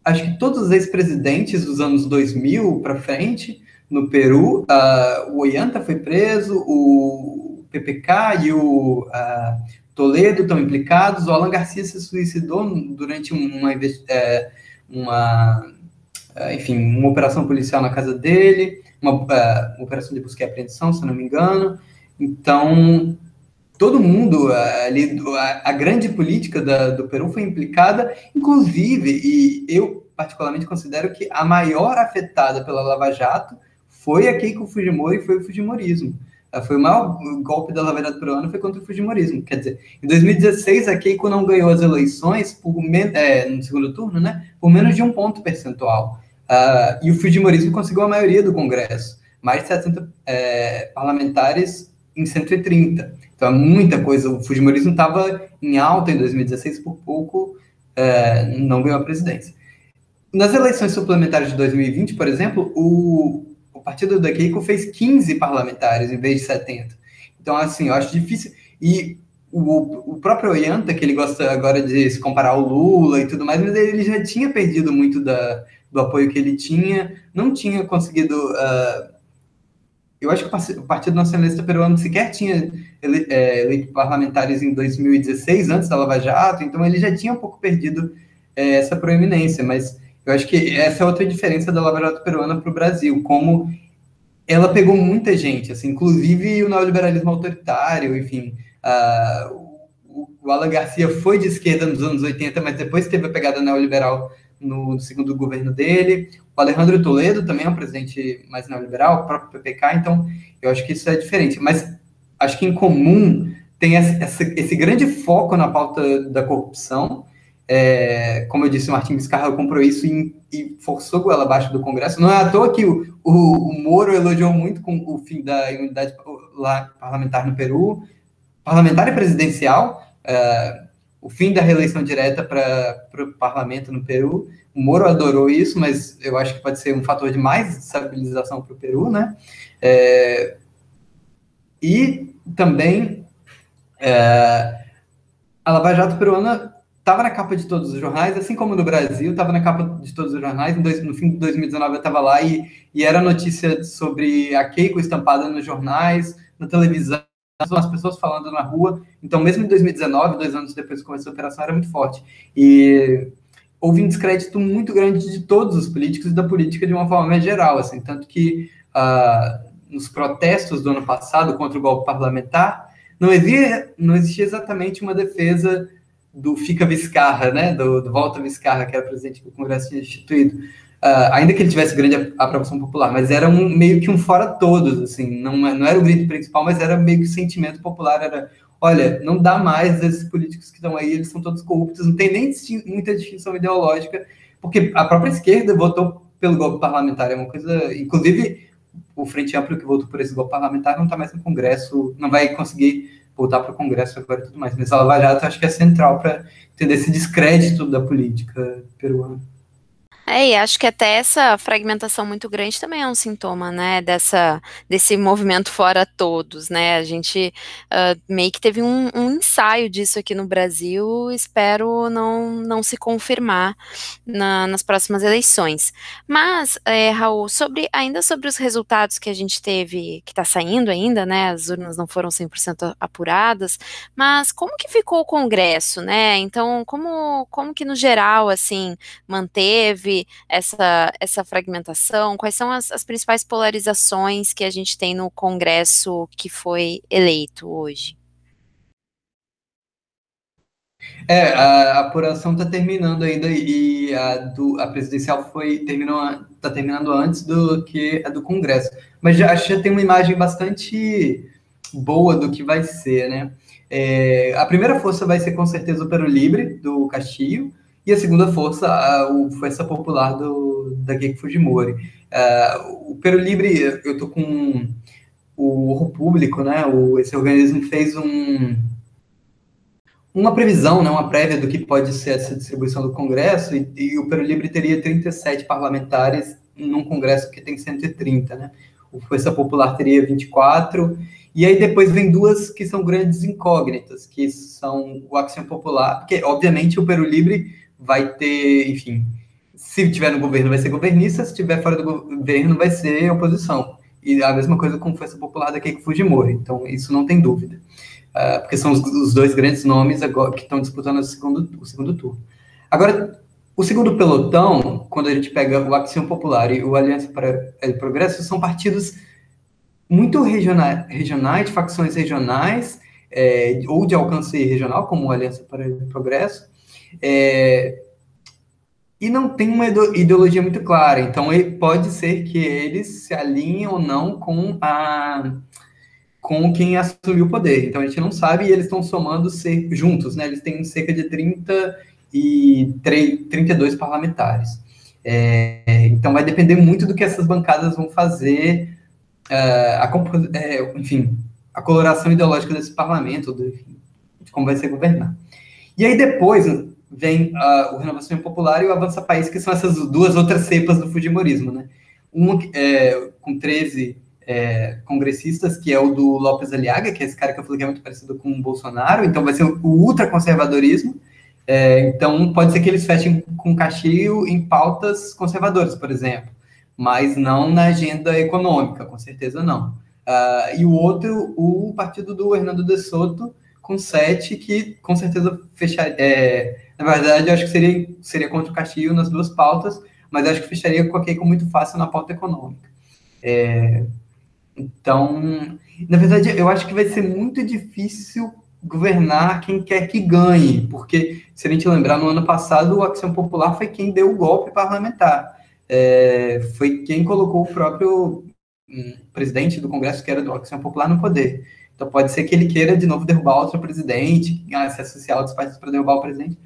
acho que todos os ex-presidentes dos anos 2000 para frente, no Peru, uh, o Ollanta foi preso, o PPK e o uh, Toledo estão implicados, o Alan Garcia se suicidou durante uma, é, uma é, enfim, uma operação policial na casa dele, uma, uma, operação de busca e apreensão, se não me engano. Então, todo mundo ali, a, grande política da, do Peru foi implicada, inclusive, e eu particularmente considero que a maior afetada pela Lava Jato foi a Keiko Fujimori foi o Fujimorismo. foi o maior golpe da Lava Jato peruana foi contra o Fujimorismo. Quer dizer, em 2016 a Keiko não ganhou as eleições por, é, no segundo turno, né, por menos de um ponto percentual. Uh, e o Fujimorismo conseguiu a maioria do Congresso, mais de 70 é, parlamentares em 130. Então muita coisa. O Fujimorismo estava em alta em 2016, por pouco é, não ganhou a presidência. Nas eleições suplementares de 2020, por exemplo, o, o partido da Keiko fez 15 parlamentares em vez de 70. Então, assim, eu acho difícil. E o, o próprio Ollanta, que ele gosta agora de se comparar ao Lula e tudo mais, mas ele já tinha perdido muito da, do apoio que ele tinha, não tinha conseguido. Uh, eu acho que o Partido Nacionalista Peruano sequer tinha ele, é, eleito parlamentares em 2016, antes da Lava Jato, então ele já tinha um pouco perdido é, essa proeminência, mas eu acho que essa é outra diferença da Lava Jato peruana para o Brasil, como ela pegou muita gente, assim, inclusive o neoliberalismo autoritário, enfim. O, o Alan Garcia foi de esquerda nos anos 80, mas depois teve a pegada neoliberal no, segundo governo dele. O Alejandro Toledo também é um presidente mais neoliberal, o próprio PPK, então eu acho que isso é diferente. Mas acho que em comum tem esse grande foco na pauta da corrupção, é, como eu disse, o Martin Vizcarra comprou isso e, e forçou goela abaixo do Congresso. Não é à toa que o, o, o Moro elogiou muito com o fim da imunidade parlamentar no Peru, parlamentar e presidencial, é, o fim da reeleição direta para o parlamento no Peru. O Moro adorou isso, mas eu acho que pode ser um fator de mais estabilização para o Peru, né? É, e também é, a Lava Jato peruana estava na capa de todos os jornais, assim como no Brasil, estava na capa de todos os jornais. no fim de 2019 eu estava lá e, e era notícia sobre a Keiko estampada nos jornais, na televisão, as pessoas falando na rua. Então, mesmo em 2019, dois anos depois que começou a operação, era muito forte. E houve um descrédito muito grande de todos os políticos e da política de uma forma geral, assim, tanto que uh, nos protestos do ano passado contra o golpe parlamentar, não existia, não existia exatamente uma defesa do Fica Viscarra, né, do, do Volta Viscarra, que era presidente do Congresso instituído, uh, ainda que ele tivesse grande aprovação popular, mas era um, meio que um fora todos, assim, não, não era o grito principal, mas era meio que o sentimento popular, era, olha, não dá mais esses políticos que estão aí, eles são todos corruptos, não tem nem muita distinção ideológica, porque a própria esquerda votou pelo golpe parlamentar, é uma coisa, inclusive o Frente Amplo que votou por esse golpe parlamentar não está mais no Congresso, não vai conseguir voltar para o Congresso agora e tudo mais. Mas a Lava Jato acho que é central para entender esse descrédito da política peruana. É, e acho que até essa fragmentação muito grande também é um sintoma, né, dessa, desse movimento fora todos, né, a gente uh, meio que teve um, um, ensaio disso aqui no Brasil, espero não, não se confirmar na, nas próximas eleições. Mas, é, Raul, sobre, ainda sobre os resultados que a gente teve, que está saindo ainda, né, as urnas não foram 100% apuradas, mas como que ficou o Congresso, né, então, como, como que no geral, assim, manteve essa, essa fragmentação? Quais são as, as principais polarizações que a gente tem no Congresso que foi eleito hoje? É, a, apuração está terminando ainda e a, do, a presidencial foi terminou está terminando antes do que a do Congresso, mas já acho que já tem uma imagem bastante boa do que vai ser, né? É, a primeira força vai ser com certeza o Peru Libre do Castilho, e a segunda força, a, Força Popular do, da Keiko Fujimori. Uh, o Peru Libre, eu tô com o Público, né? O, esse organismo fez um, uma previsão, né, uma prévia do que pode ser essa distribuição do Congresso, e, e o Peru Libre teria 37 parlamentares num Congresso que tem 130, né? O Força Popular teria 24, e aí depois vem duas que são grandes incógnitas, que são o Ação Popular, porque obviamente o Peru Libre vai ter, enfim, se tiver no governo vai ser governista, se tiver fora do governo vai ser oposição. E a mesma coisa com Força Popular da Keiko Fujimori, então isso não tem dúvida. Uh, porque são os, os, dois grandes nomes agora que estão disputando o segundo, o segundo turno. Agora, o segundo pelotão, quando a gente pega o Ação Popular e o Aliança para o Progresso, são partidos muito regionais, regionais de facções regionais, é, ou de alcance regional, como o Aliança para o Progresso, é, e não tem uma ideologia muito clara. Então, pode ser que eles se alinhem ou não com a, com quem assumiu o poder. Então a gente não sabe e eles estão somando ser, juntos, né? Eles têm cerca de 30 e 3, 32 parlamentares. É, então vai depender muito do que essas bancadas vão fazer, uh, a, é, enfim, a coloração ideológica desse parlamento, do, de como vai ser governar. E aí depois vem uh, o Renovação Popular e o Avança País, que são essas duas outras cepas do Fujimorismo, né? Uma é, com 13 é, congressistas, que é o do Lopes Aliaga, que é esse cara que eu falei que é muito parecido com o Bolsonaro, então vai ser o, ultraconservadorismo. É, então pode ser que eles fechem com Castilho em pautas conservadoras, por exemplo, mas não na agenda econômica, com certeza não. Uh, e o outro, o partido do Hernando de Soto, com sete, que com certeza fecharia. É, na verdade, eu acho que seria, seria contra o Castilho nas duas pautas, mas acho que fecharia com a Keiko muito fácil na pauta econômica. É, então, na verdade, eu acho que vai ser muito difícil governar quem quer que ganhe, porque, se a gente lembrar, no ano passado, o Ação Popular foi quem deu o golpe parlamentar. É, foi quem colocou o próprio um, presidente do Congresso, que era do Ação Popular, no poder. Então, pode ser que ele queira de novo derrubar outro presidente, se associar a outros partidos para derrubar o presidente,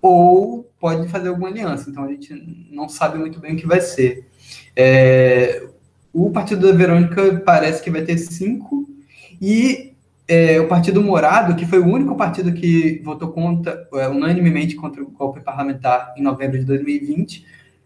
ou pode fazer alguma aliança. Então, a gente não sabe muito bem o que vai ser. É, o partido da Verônica parece que vai ter cinco, e é, o Partido Morado, que foi o único partido que votou contra, é, unanimemente contra o golpe parlamentar em novembro de 2020,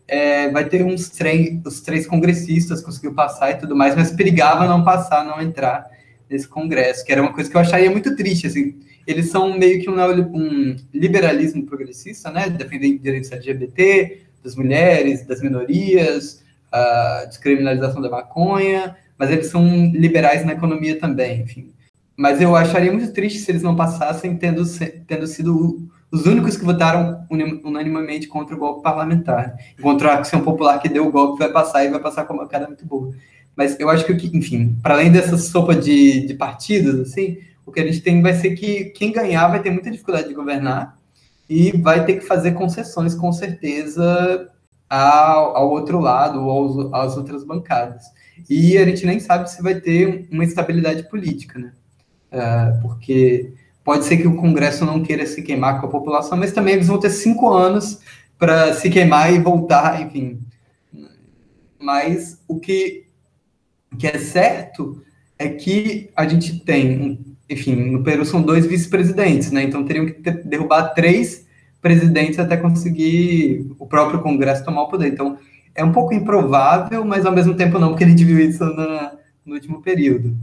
é, vai ter uns três, os três congressistas conseguiu passar e tudo mais, mas perigava não passar, não entrar nesse congresso, que era uma coisa que eu acharia muito triste, assim, eles são meio que um, um liberalismo progressista, né, defendem direitos LGBT, das mulheres, das minorias, a descriminalização da maconha, mas eles são liberais na economia também, enfim. Mas eu acharia muito triste se eles não passassem tendo, tendo sido os únicos que votaram unanimamente contra o golpe parlamentar. Contra a ação popular que deu o golpe vai passar e vai passar com uma cara muito boa. Mas eu acho que, enfim, para além dessa sopa de, de partidos, assim, o que a gente tem vai ser que quem ganhar vai ter muita dificuldade de governar e vai ter que fazer concessões, com certeza, ao, ao outro lado ou às outras bancadas. E a gente nem sabe se vai ter uma estabilidade política, né? Uh, porque pode ser que o Congresso não queira se queimar com a população, mas também eles vão ter cinco anos para se queimar e voltar, enfim. Mas o que, que é certo é que a gente tem, enfim, no Peru são dois vice-presidentes, né? Então teriam que ter, derrubar três presidentes até conseguir o próprio Congresso tomar o poder. Então, é um pouco improvável, mas ao mesmo tempo não, porque a gente viu isso na, no último período.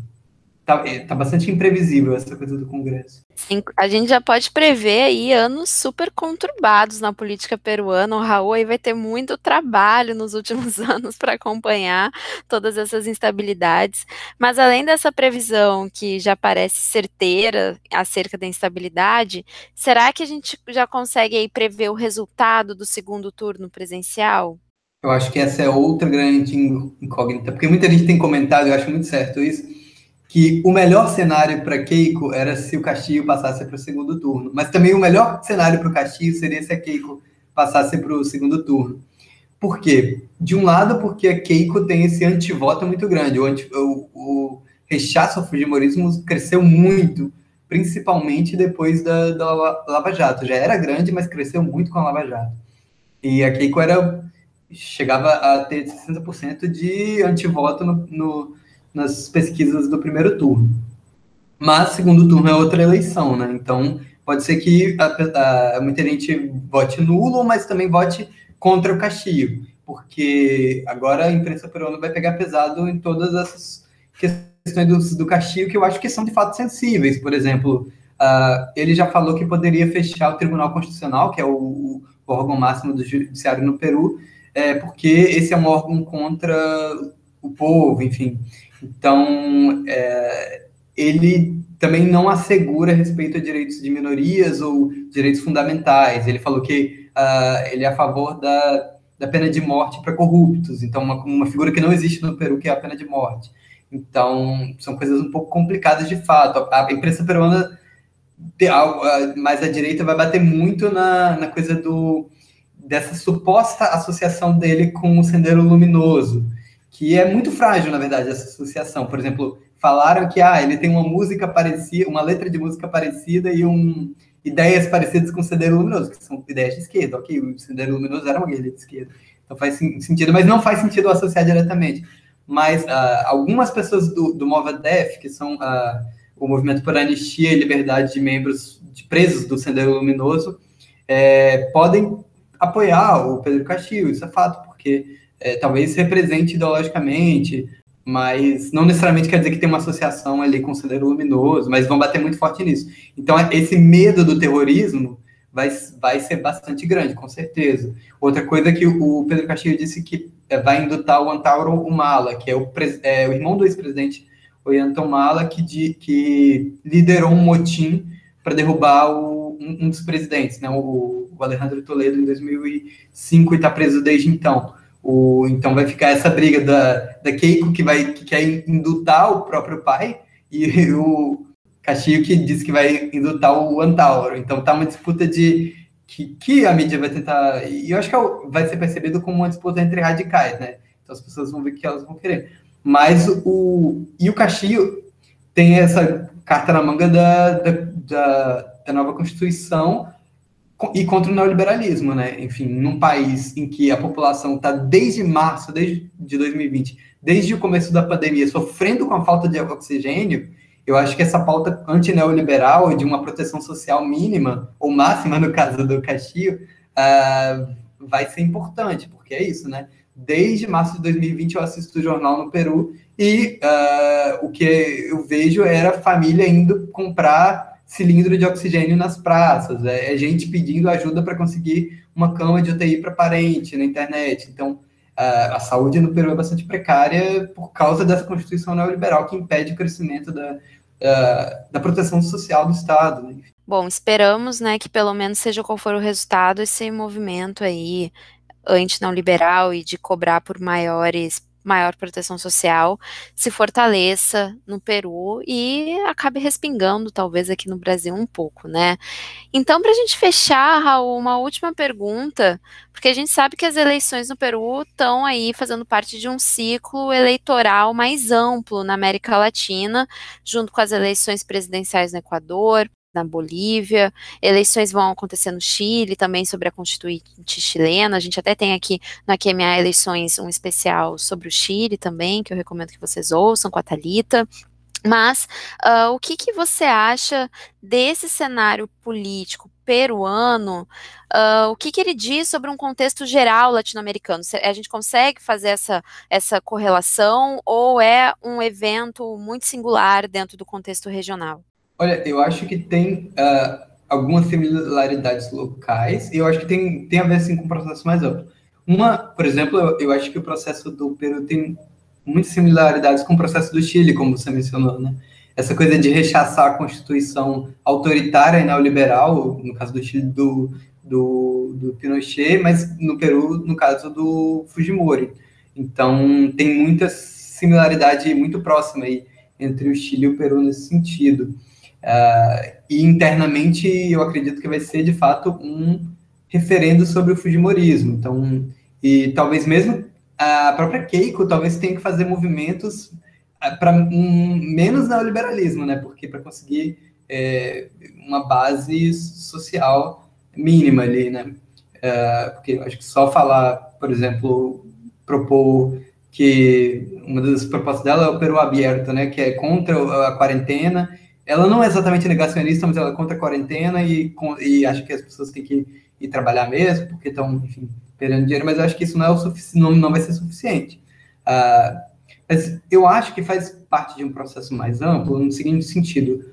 Tá, é, tá, bastante imprevisível essa coisa do Congresso. Sim, a gente já pode prever aí anos super conturbados na política peruana. O Raul aí vai ter muito trabalho nos últimos anos para acompanhar todas essas instabilidades. Mas além dessa previsão que já parece certeira acerca da instabilidade, será que a gente já consegue aí prever o resultado do segundo turno presencial? Eu acho que essa é outra grande incógnita, porque muita gente tem comentado, eu acho muito certo isso que o melhor cenário para Keiko era se o Castilho passasse para o segundo turno. Mas também o melhor cenário para o Castilho seria se a Keiko passasse para o segundo turno. Por quê? De um lado, porque a Keiko tem esse antivoto muito grande. O, anti, o, o rechaço ao Fujimorismo cresceu muito, principalmente depois da, da Lava Jato. Já era grande, mas cresceu muito com a Lava Jato. E a Keiko era, chegava a ter 60% de antivoto no, no nas pesquisas do primeiro turno. Mas segundo turno é outra eleição, né? Então pode ser que a, a, muita gente vote nulo, mas também vote contra o Castilho, porque agora a imprensa peruana vai pegar pesado em todas essas questões do, do Castilho que eu acho que são de fato sensíveis. Por exemplo, uh, ele já falou que poderia fechar o Tribunal Constitucional, que é o, o órgão máximo do judiciário no Peru, é, porque esse é um órgão contra o povo, enfim. Então, é, ele também não assegura respeito a direitos de minorias ou direitos fundamentais. Ele falou que uh, ele é a favor da, da pena de morte para corruptos, então uma, uma figura que não existe no Peru, que é a pena de morte. Então, são coisas um pouco complicadas de fato. A, a imprensa peruana, mais à direita, vai bater muito na, na coisa do dessa suposta associação dele com o Sendeiro Luminoso, que é muito frágil, na verdade, essa associação. Por exemplo, falaram que ah, ele tem uma música parecida, uma letra de música parecida e um ideias parecidas com o Sendeiro Luminoso, que são ideias de esquerda. Ok, o Sendeiro Luminoso era uma guerrilha de esquerda. Então faz sentido, mas não faz sentido associar diretamente. Mas uh, algumas pessoas do, do Movadef, que são uh, o movimento por anistia e liberdade de membros de presos do Sendeiro Luminoso, é, podem apoiar o Pedro Castilho, isso é fato, porque é, talvez represente ideologicamente, mas não necessariamente quer dizer que tem uma associação ali com o Sendeiro Luminoso, mas vão bater muito forte nisso. Então, esse medo do terrorismo vai, vai ser bastante grande, com certeza. Outra coisa que o Pedro Castilho disse que é, vai indutar o Antauro Humala, que é o, é, o irmão do ex-presidente Ollanta Humala, que, de, que liderou um motim para derrubar o, um, um, dos presidentes, né, o, o Alejandro Toledo, em 2005, e está preso desde então. O, então vai ficar essa briga da, da Keiko, que, vai, que quer indutar o próprio pai, e o, Castilho que diz que vai indutar o Antauro. Então tá uma disputa de que, que a mídia vai tentar. E eu acho que é vai ser percebido como uma disputa entre radicais, né? Então as pessoas vão ver que elas vão querer. Mas o. E o Castilho tem essa carta na manga da, da, da, da nova Constituição e contra o neoliberalismo, né? Enfim, num país em que a população está desde março, desde de 2020, desde o começo da pandemia, sofrendo com a falta de oxigênio, eu acho que essa pauta antineoliberal de uma proteção social mínima, ou máxima no caso do Castilho, uh, vai ser importante, porque é isso, né? Desde março de 2020 eu assisto o jornal no Peru e uh, o que eu vejo era família indo comprar cilindro de oxigênio nas praças, é, é gente pedindo ajuda para conseguir uma cama de UTI para parente na internet. Então, uh, a saúde no Peru é bastante precária por causa dessa Constituição neoliberal que impede o crescimento da, uh, da proteção social do Estado. Né? Bom, esperamos, né, que pelo menos seja qual for o resultado, esse movimento aí anti-neoliberal e de cobrar por maiores maior proteção social se fortaleça no Peru e acabe respingando, talvez, aqui no Brasil um pouco, né? Então, para a gente fechar, Raul, uma última pergunta, porque a gente sabe que as eleições no Peru estão aí fazendo parte de um ciclo eleitoral mais amplo na América Latina, junto com as eleições presidenciais no Equador, na Bolívia, eleições vão acontecer no Chile também sobre a constituinte chilena, a gente até tem aqui na QMA eleições um especial sobre o Chile também, que eu recomendo que vocês ouçam com a Thalita. Mas uh, o que, que você acha desse cenário político peruano? Uh, o que, que ele diz sobre um contexto geral latino-americano? A gente consegue fazer essa, essa correlação ou é um evento muito singular dentro do contexto regional? Olha, eu acho que tem uh, algumas similaridades locais e eu acho que tem, tem a ver assim, com um processo mais amplo. Uma, por exemplo, eu, eu acho que o processo do Peru tem muitas similaridades com o processo do Chile, como você mencionou, né? Essa coisa de rechaçar a Constituição autoritária e neoliberal, no caso do Chile, do, do, do Pinochet, mas no Peru, no caso do Fujimori. Então, tem muita similaridade muito próxima aí entre o Chile e o Peru nesse sentido. Uh, e internamente eu acredito que vai ser de fato um referendo sobre o Fujimorismo. Então, e talvez mesmo a própria Keiko talvez tenha que fazer movimentos ah, para um, menos neoliberalismo, né? Porque para conseguir é, uma base social mínima ali, né? Uh, porque acho que só falar, por exemplo, propor que uma das propostas dela é o Peru aberto, né? Que é contra a quarentena ela não é exatamente negacionista, mas ela é contra a quarentena e, e acha que as pessoas têm que ir trabalhar mesmo, porque estão, enfim, perdendo dinheiro, mas eu acho que isso não, é o sufici não, não vai ser suficiente. Uh, mas eu acho que faz parte de um processo mais amplo, no seguinte sentido.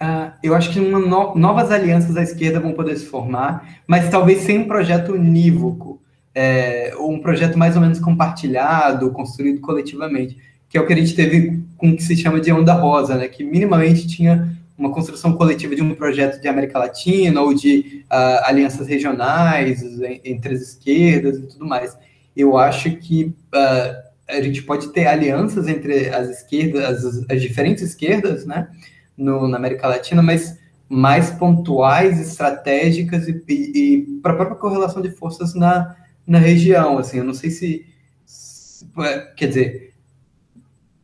Uh, eu acho que no, novas alianças à esquerda vão poder se formar, mas talvez sem um projeto unívoco, é, ou um projeto mais ou menos compartilhado, construído coletivamente que é o que a gente teve com o que se chama de onda rosa, né, que minimamente tinha uma construção coletiva de um projeto de América Latina ou de uh, alianças regionais entre as esquerdas e tudo mais. Eu acho que uh, a gente pode ter alianças entre as esquerdas, as, as diferentes esquerdas, né, no, na América Latina, mas mais pontuais, estratégicas e, e, e para a própria correlação de forças na, na região. Assim, eu não sei se, se quer dizer,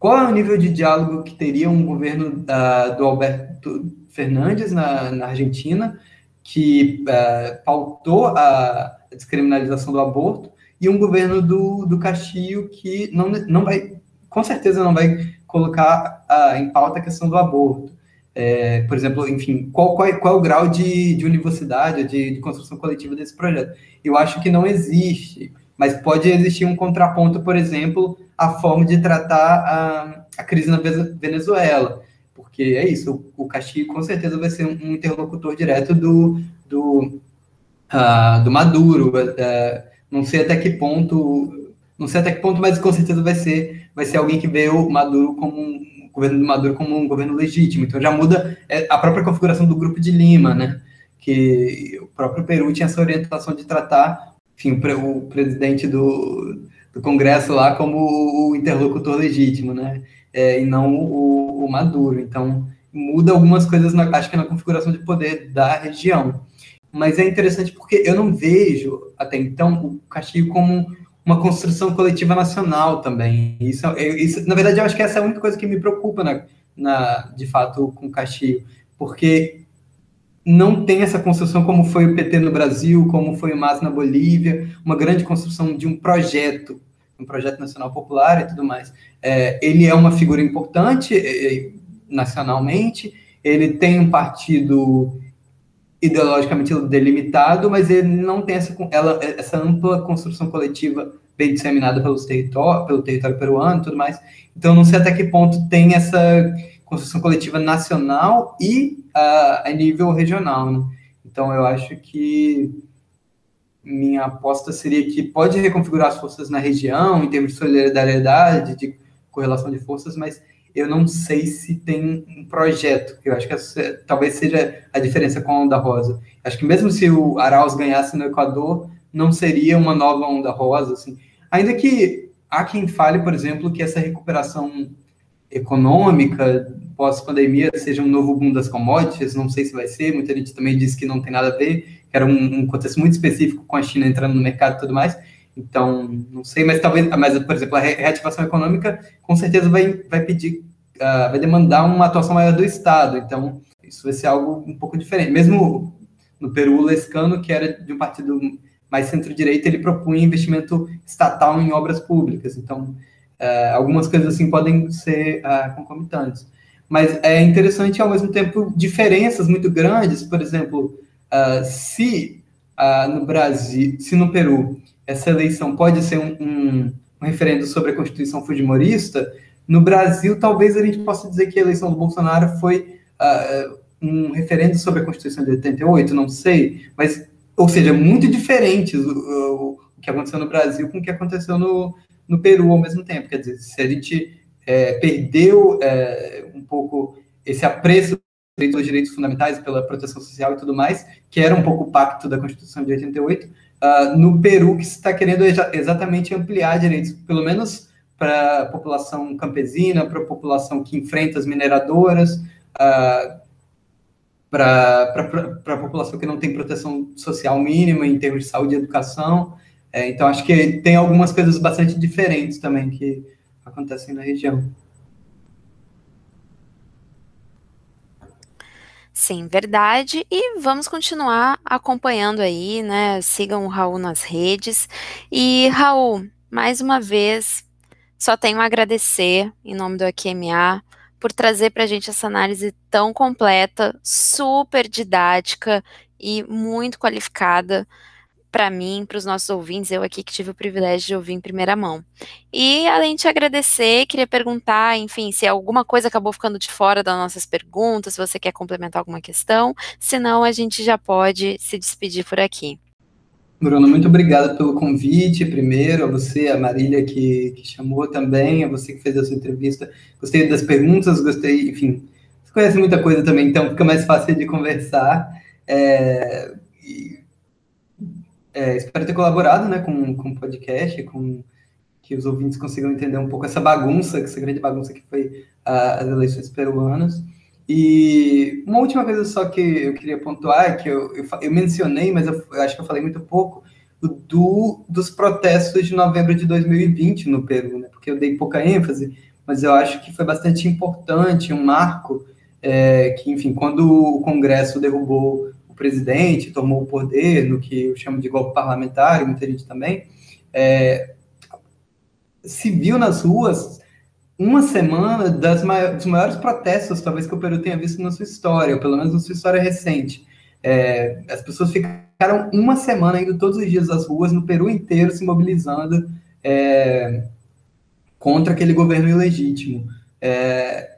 qual é o nível de diálogo que teria um governo uh, do Alberto Fernandes na, na Argentina, que uh, pautou a descriminalização do aborto, e um governo do, do Castillo que não, não vai, com certeza não vai colocar uh, em pauta a questão do aborto. É, por exemplo, enfim, qual, qual, qual é o grau de, de universidade, de, de construção coletiva desse projeto? Eu acho que não existe, mas pode existir um contraponto, por exemplo, à forma de tratar a, a crise na Venezuela, porque é isso, o, o Castillo com certeza vai ser um, um interlocutor direto do, do, uh, do Maduro, uh, não sei até que ponto, não sei até que ponto, mas com certeza vai ser, vai ser alguém que vê o Maduro como um, o governo do Maduro como um governo legítimo. Então já muda é, a própria configuração do Grupo de Lima, né? Que o próprio Peru tinha essa orientação de tratar, enfim, o, presidente do, do Congresso lá como o interlocutor legítimo, né? É, e não o, o, Maduro. Então muda algumas coisas, na, acho que na configuração de poder da região. Mas é interessante porque eu não vejo até então o Castilho como uma construção coletiva nacional também. Isso, isso, na verdade, eu acho que essa é a única coisa que me preocupa, na, na de fato, com o porque não tem essa construção como foi o PT no Brasil, como foi o MAS na Bolívia, uma grande construção de um projeto, um projeto nacional popular e tudo mais. É, ele é uma figura importante é, nacionalmente, ele tem um partido ideologicamente delimitado, mas ele não tem essa, ela, essa ampla construção coletiva bem disseminada pelos território, pelo território peruano e tudo mais. Então, não sei até que ponto tem essa construção coletiva nacional e uh, a nível regional. Né? Então, eu acho que minha aposta seria que pode reconfigurar as forças na região, em termos de solidariedade, de correlação de forças, mas eu não sei se tem um projeto. Eu acho que essa, talvez seja a diferença com a Onda Rosa. Acho que mesmo se o Arauz ganhasse no Equador, não seria uma nova Onda Rosa, assim. Ainda que há quem fale, por exemplo, que essa recuperação econômica pós-pandemia seja um novo boom das commodities, não sei se vai ser, muita gente também diz que não tem nada a ver, que era um, um contexto muito específico com a China entrando no mercado e tudo mais, então, não sei, mas talvez, mas, por exemplo, a reativação econômica com certeza vai, vai pedir, uh, vai demandar uma atuação maior do Estado. Então, isso vai ser algo um pouco diferente. Mesmo no Peru, o Lescano, que era de um partido mais centro-direita, ele propunha investimento estatal em obras públicas. Então, uh, algumas coisas assim podem ser uh, concomitantes. Mas é interessante, ao mesmo tempo, diferenças muito grandes. Por exemplo, se no Brasil, se no Peru essa eleição pode ser um, um, referendo sobre a Constituição Fujimorista, no Brasil, talvez a gente possa dizer que a eleição do Bolsonaro foi uh, um referendo sobre a Constituição de 88, não sei, mas, ou seja, muito diferentes o, o, o que aconteceu no Brasil com o que aconteceu no, no Peru ao mesmo tempo. Quer dizer, se a gente é, perdeu é, um pouco esse apreço pelos direitos fundamentais, pela proteção social e tudo mais, que era um pouco o pacto da Constituição de 88, uh, no Peru que está querendo exatamente ampliar direitos, pelo menos para a população campesina, para a população que enfrenta as mineradoras, uh, para a população que não tem proteção social mínima em termos de saúde e educação. É, então, acho que tem algumas coisas bastante diferentes também que acontecem na região. Sim, verdade. E vamos continuar acompanhando aí, né? Sigam o Raul nas redes. E, Raul, mais uma vez, só tenho a agradecer, em nome do AQMA, por trazer para a gente essa análise tão completa, super didática e muito qualificada para mim, para os nossos ouvintes, eu aqui que tive o privilégio de ouvir em primeira mão. E além de agradecer, queria perguntar, enfim, se alguma coisa acabou ficando de fora das nossas perguntas, se você quer complementar alguma questão, senão a gente já pode se despedir por aqui. Bruno, muito obrigado pelo convite, primeiro, a você, a Marília, que, que chamou também, a você que fez essa entrevista. Gostei das perguntas, gostei, enfim, você conhece muita coisa também, então fica mais fácil de conversar. É, é, espero ter colaborado né, com, com o podcast, com que os ouvintes consigam entender um pouco essa bagunça, essa grande bagunça que foi as eleições peruanas. E uma última coisa só que eu queria pontuar, é que eu, eu, eu mencionei, mas eu, eu, acho que eu falei muito pouco, do, dos protestos de novembro de 2020 no Peru, né? porque eu dei pouca ênfase, mas eu acho que foi bastante importante, um marco, é, que, enfim, quando o Congresso derrubou presidente, tomou o poder, no que eu chamo de golpe parlamentar, muita gente também, é, se viu nas ruas uma semana das maiores, dos maiores protestos, talvez, que o Peru tenha visto na sua história, ou pelo menos na sua história recente. É, as pessoas ficaram uma semana indo todos os dias às ruas, no Peru inteiro, se mobilizando é, contra aquele governo ilegítimo. É,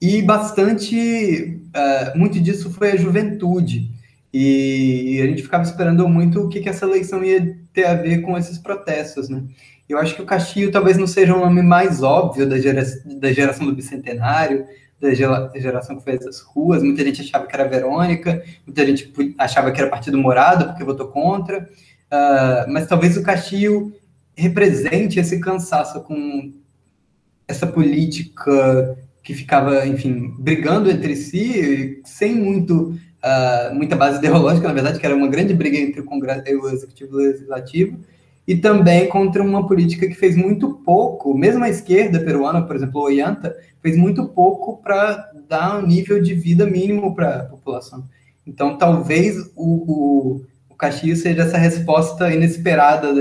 e bastante, é, muito disso foi a juventude. E a gente ficava esperando muito o que, que essa eleição ia ter a ver com esses protestos, né? Eu acho que o Castilho talvez não seja o nome mais óbvio da, gera, da geração do bicentenário, da geração que fez as ruas. Muita gente achava que era Verônica, muita gente achava que era Partido Morado, porque votou contra. Uh, mas talvez o Castilho represente esse cansaço com essa política que ficava, enfim, brigando entre si, sem muito, uh, muita base ideológica, na verdade, que era uma grande briga entre o Congresso o Executivo Legislativo, e também contra uma política que fez muito pouco, mesmo a esquerda peruana, por exemplo, o Ollanta, fez muito pouco para dar um nível de vida mínimo para a população. Então, talvez o, o, o Castilho seja essa resposta inesperada da,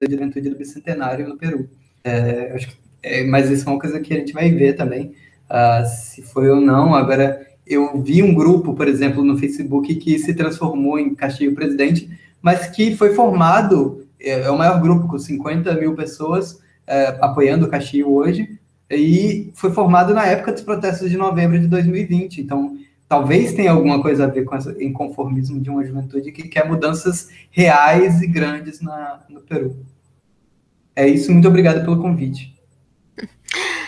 da juventude do Bicentenário no Peru. É, acho que, é, mas isso é uma coisa que a gente vai ver também, uh, se foi ou não. Agora, eu vi um grupo, por exemplo, no Facebook que se transformou em Castilho Presidente, mas que foi formado é, é o maior grupo, com 50 mil pessoas é, apoiando o Caxio hoje, e foi formado na época dos protestos de novembro de 2020. Então, talvez tenha alguma coisa a ver com esse inconformismo de uma juventude que quer mudanças reais e grandes na, no Peru. É isso, muito obrigado pelo convite.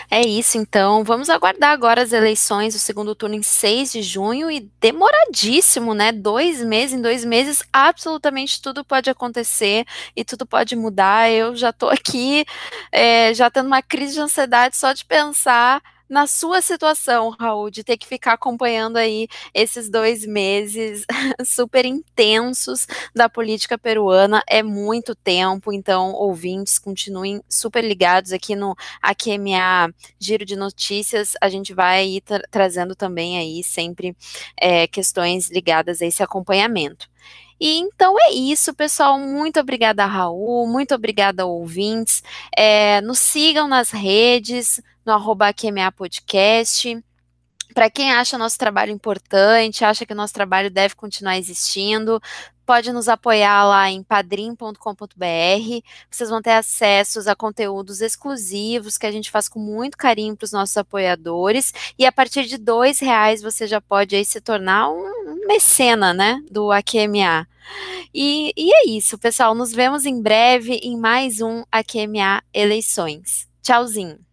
É isso, então. Vamos aguardar agora as eleições, o segundo turno em 6 de junho e demoradíssimo, né? Dois meses, em dois meses, absolutamente tudo pode acontecer e tudo pode mudar. Eu já tô aqui, é, já tendo uma crise de ansiedade só de pensar na sua situação, Raul, de ter que ficar acompanhando aí esses dois meses super intensos da política peruana, é muito tempo, então ouvintes, continuem super ligados aqui no AQMA Giro de Notícias, a gente vai ir tra trazendo também aí sempre é, questões ligadas a esse acompanhamento. E então é isso, pessoal. Muito obrigada, Raul. Muito obrigada, ouvintes. É, nos sigam nas redes, no arroba QMA Podcast. Para quem acha nosso trabalho importante, acha que o nosso trabalho deve continuar existindo, pode nos apoiar lá em padrim.com.br. Vocês vão ter acessos a conteúdos exclusivos que a gente faz com muito carinho para os nossos apoiadores. E a partir de dois reais você já pode aí se tornar um mecena, né, do AQMA. E, e é isso, pessoal. Nos vemos em breve em mais um AQMA Eleições. Tchauzinho.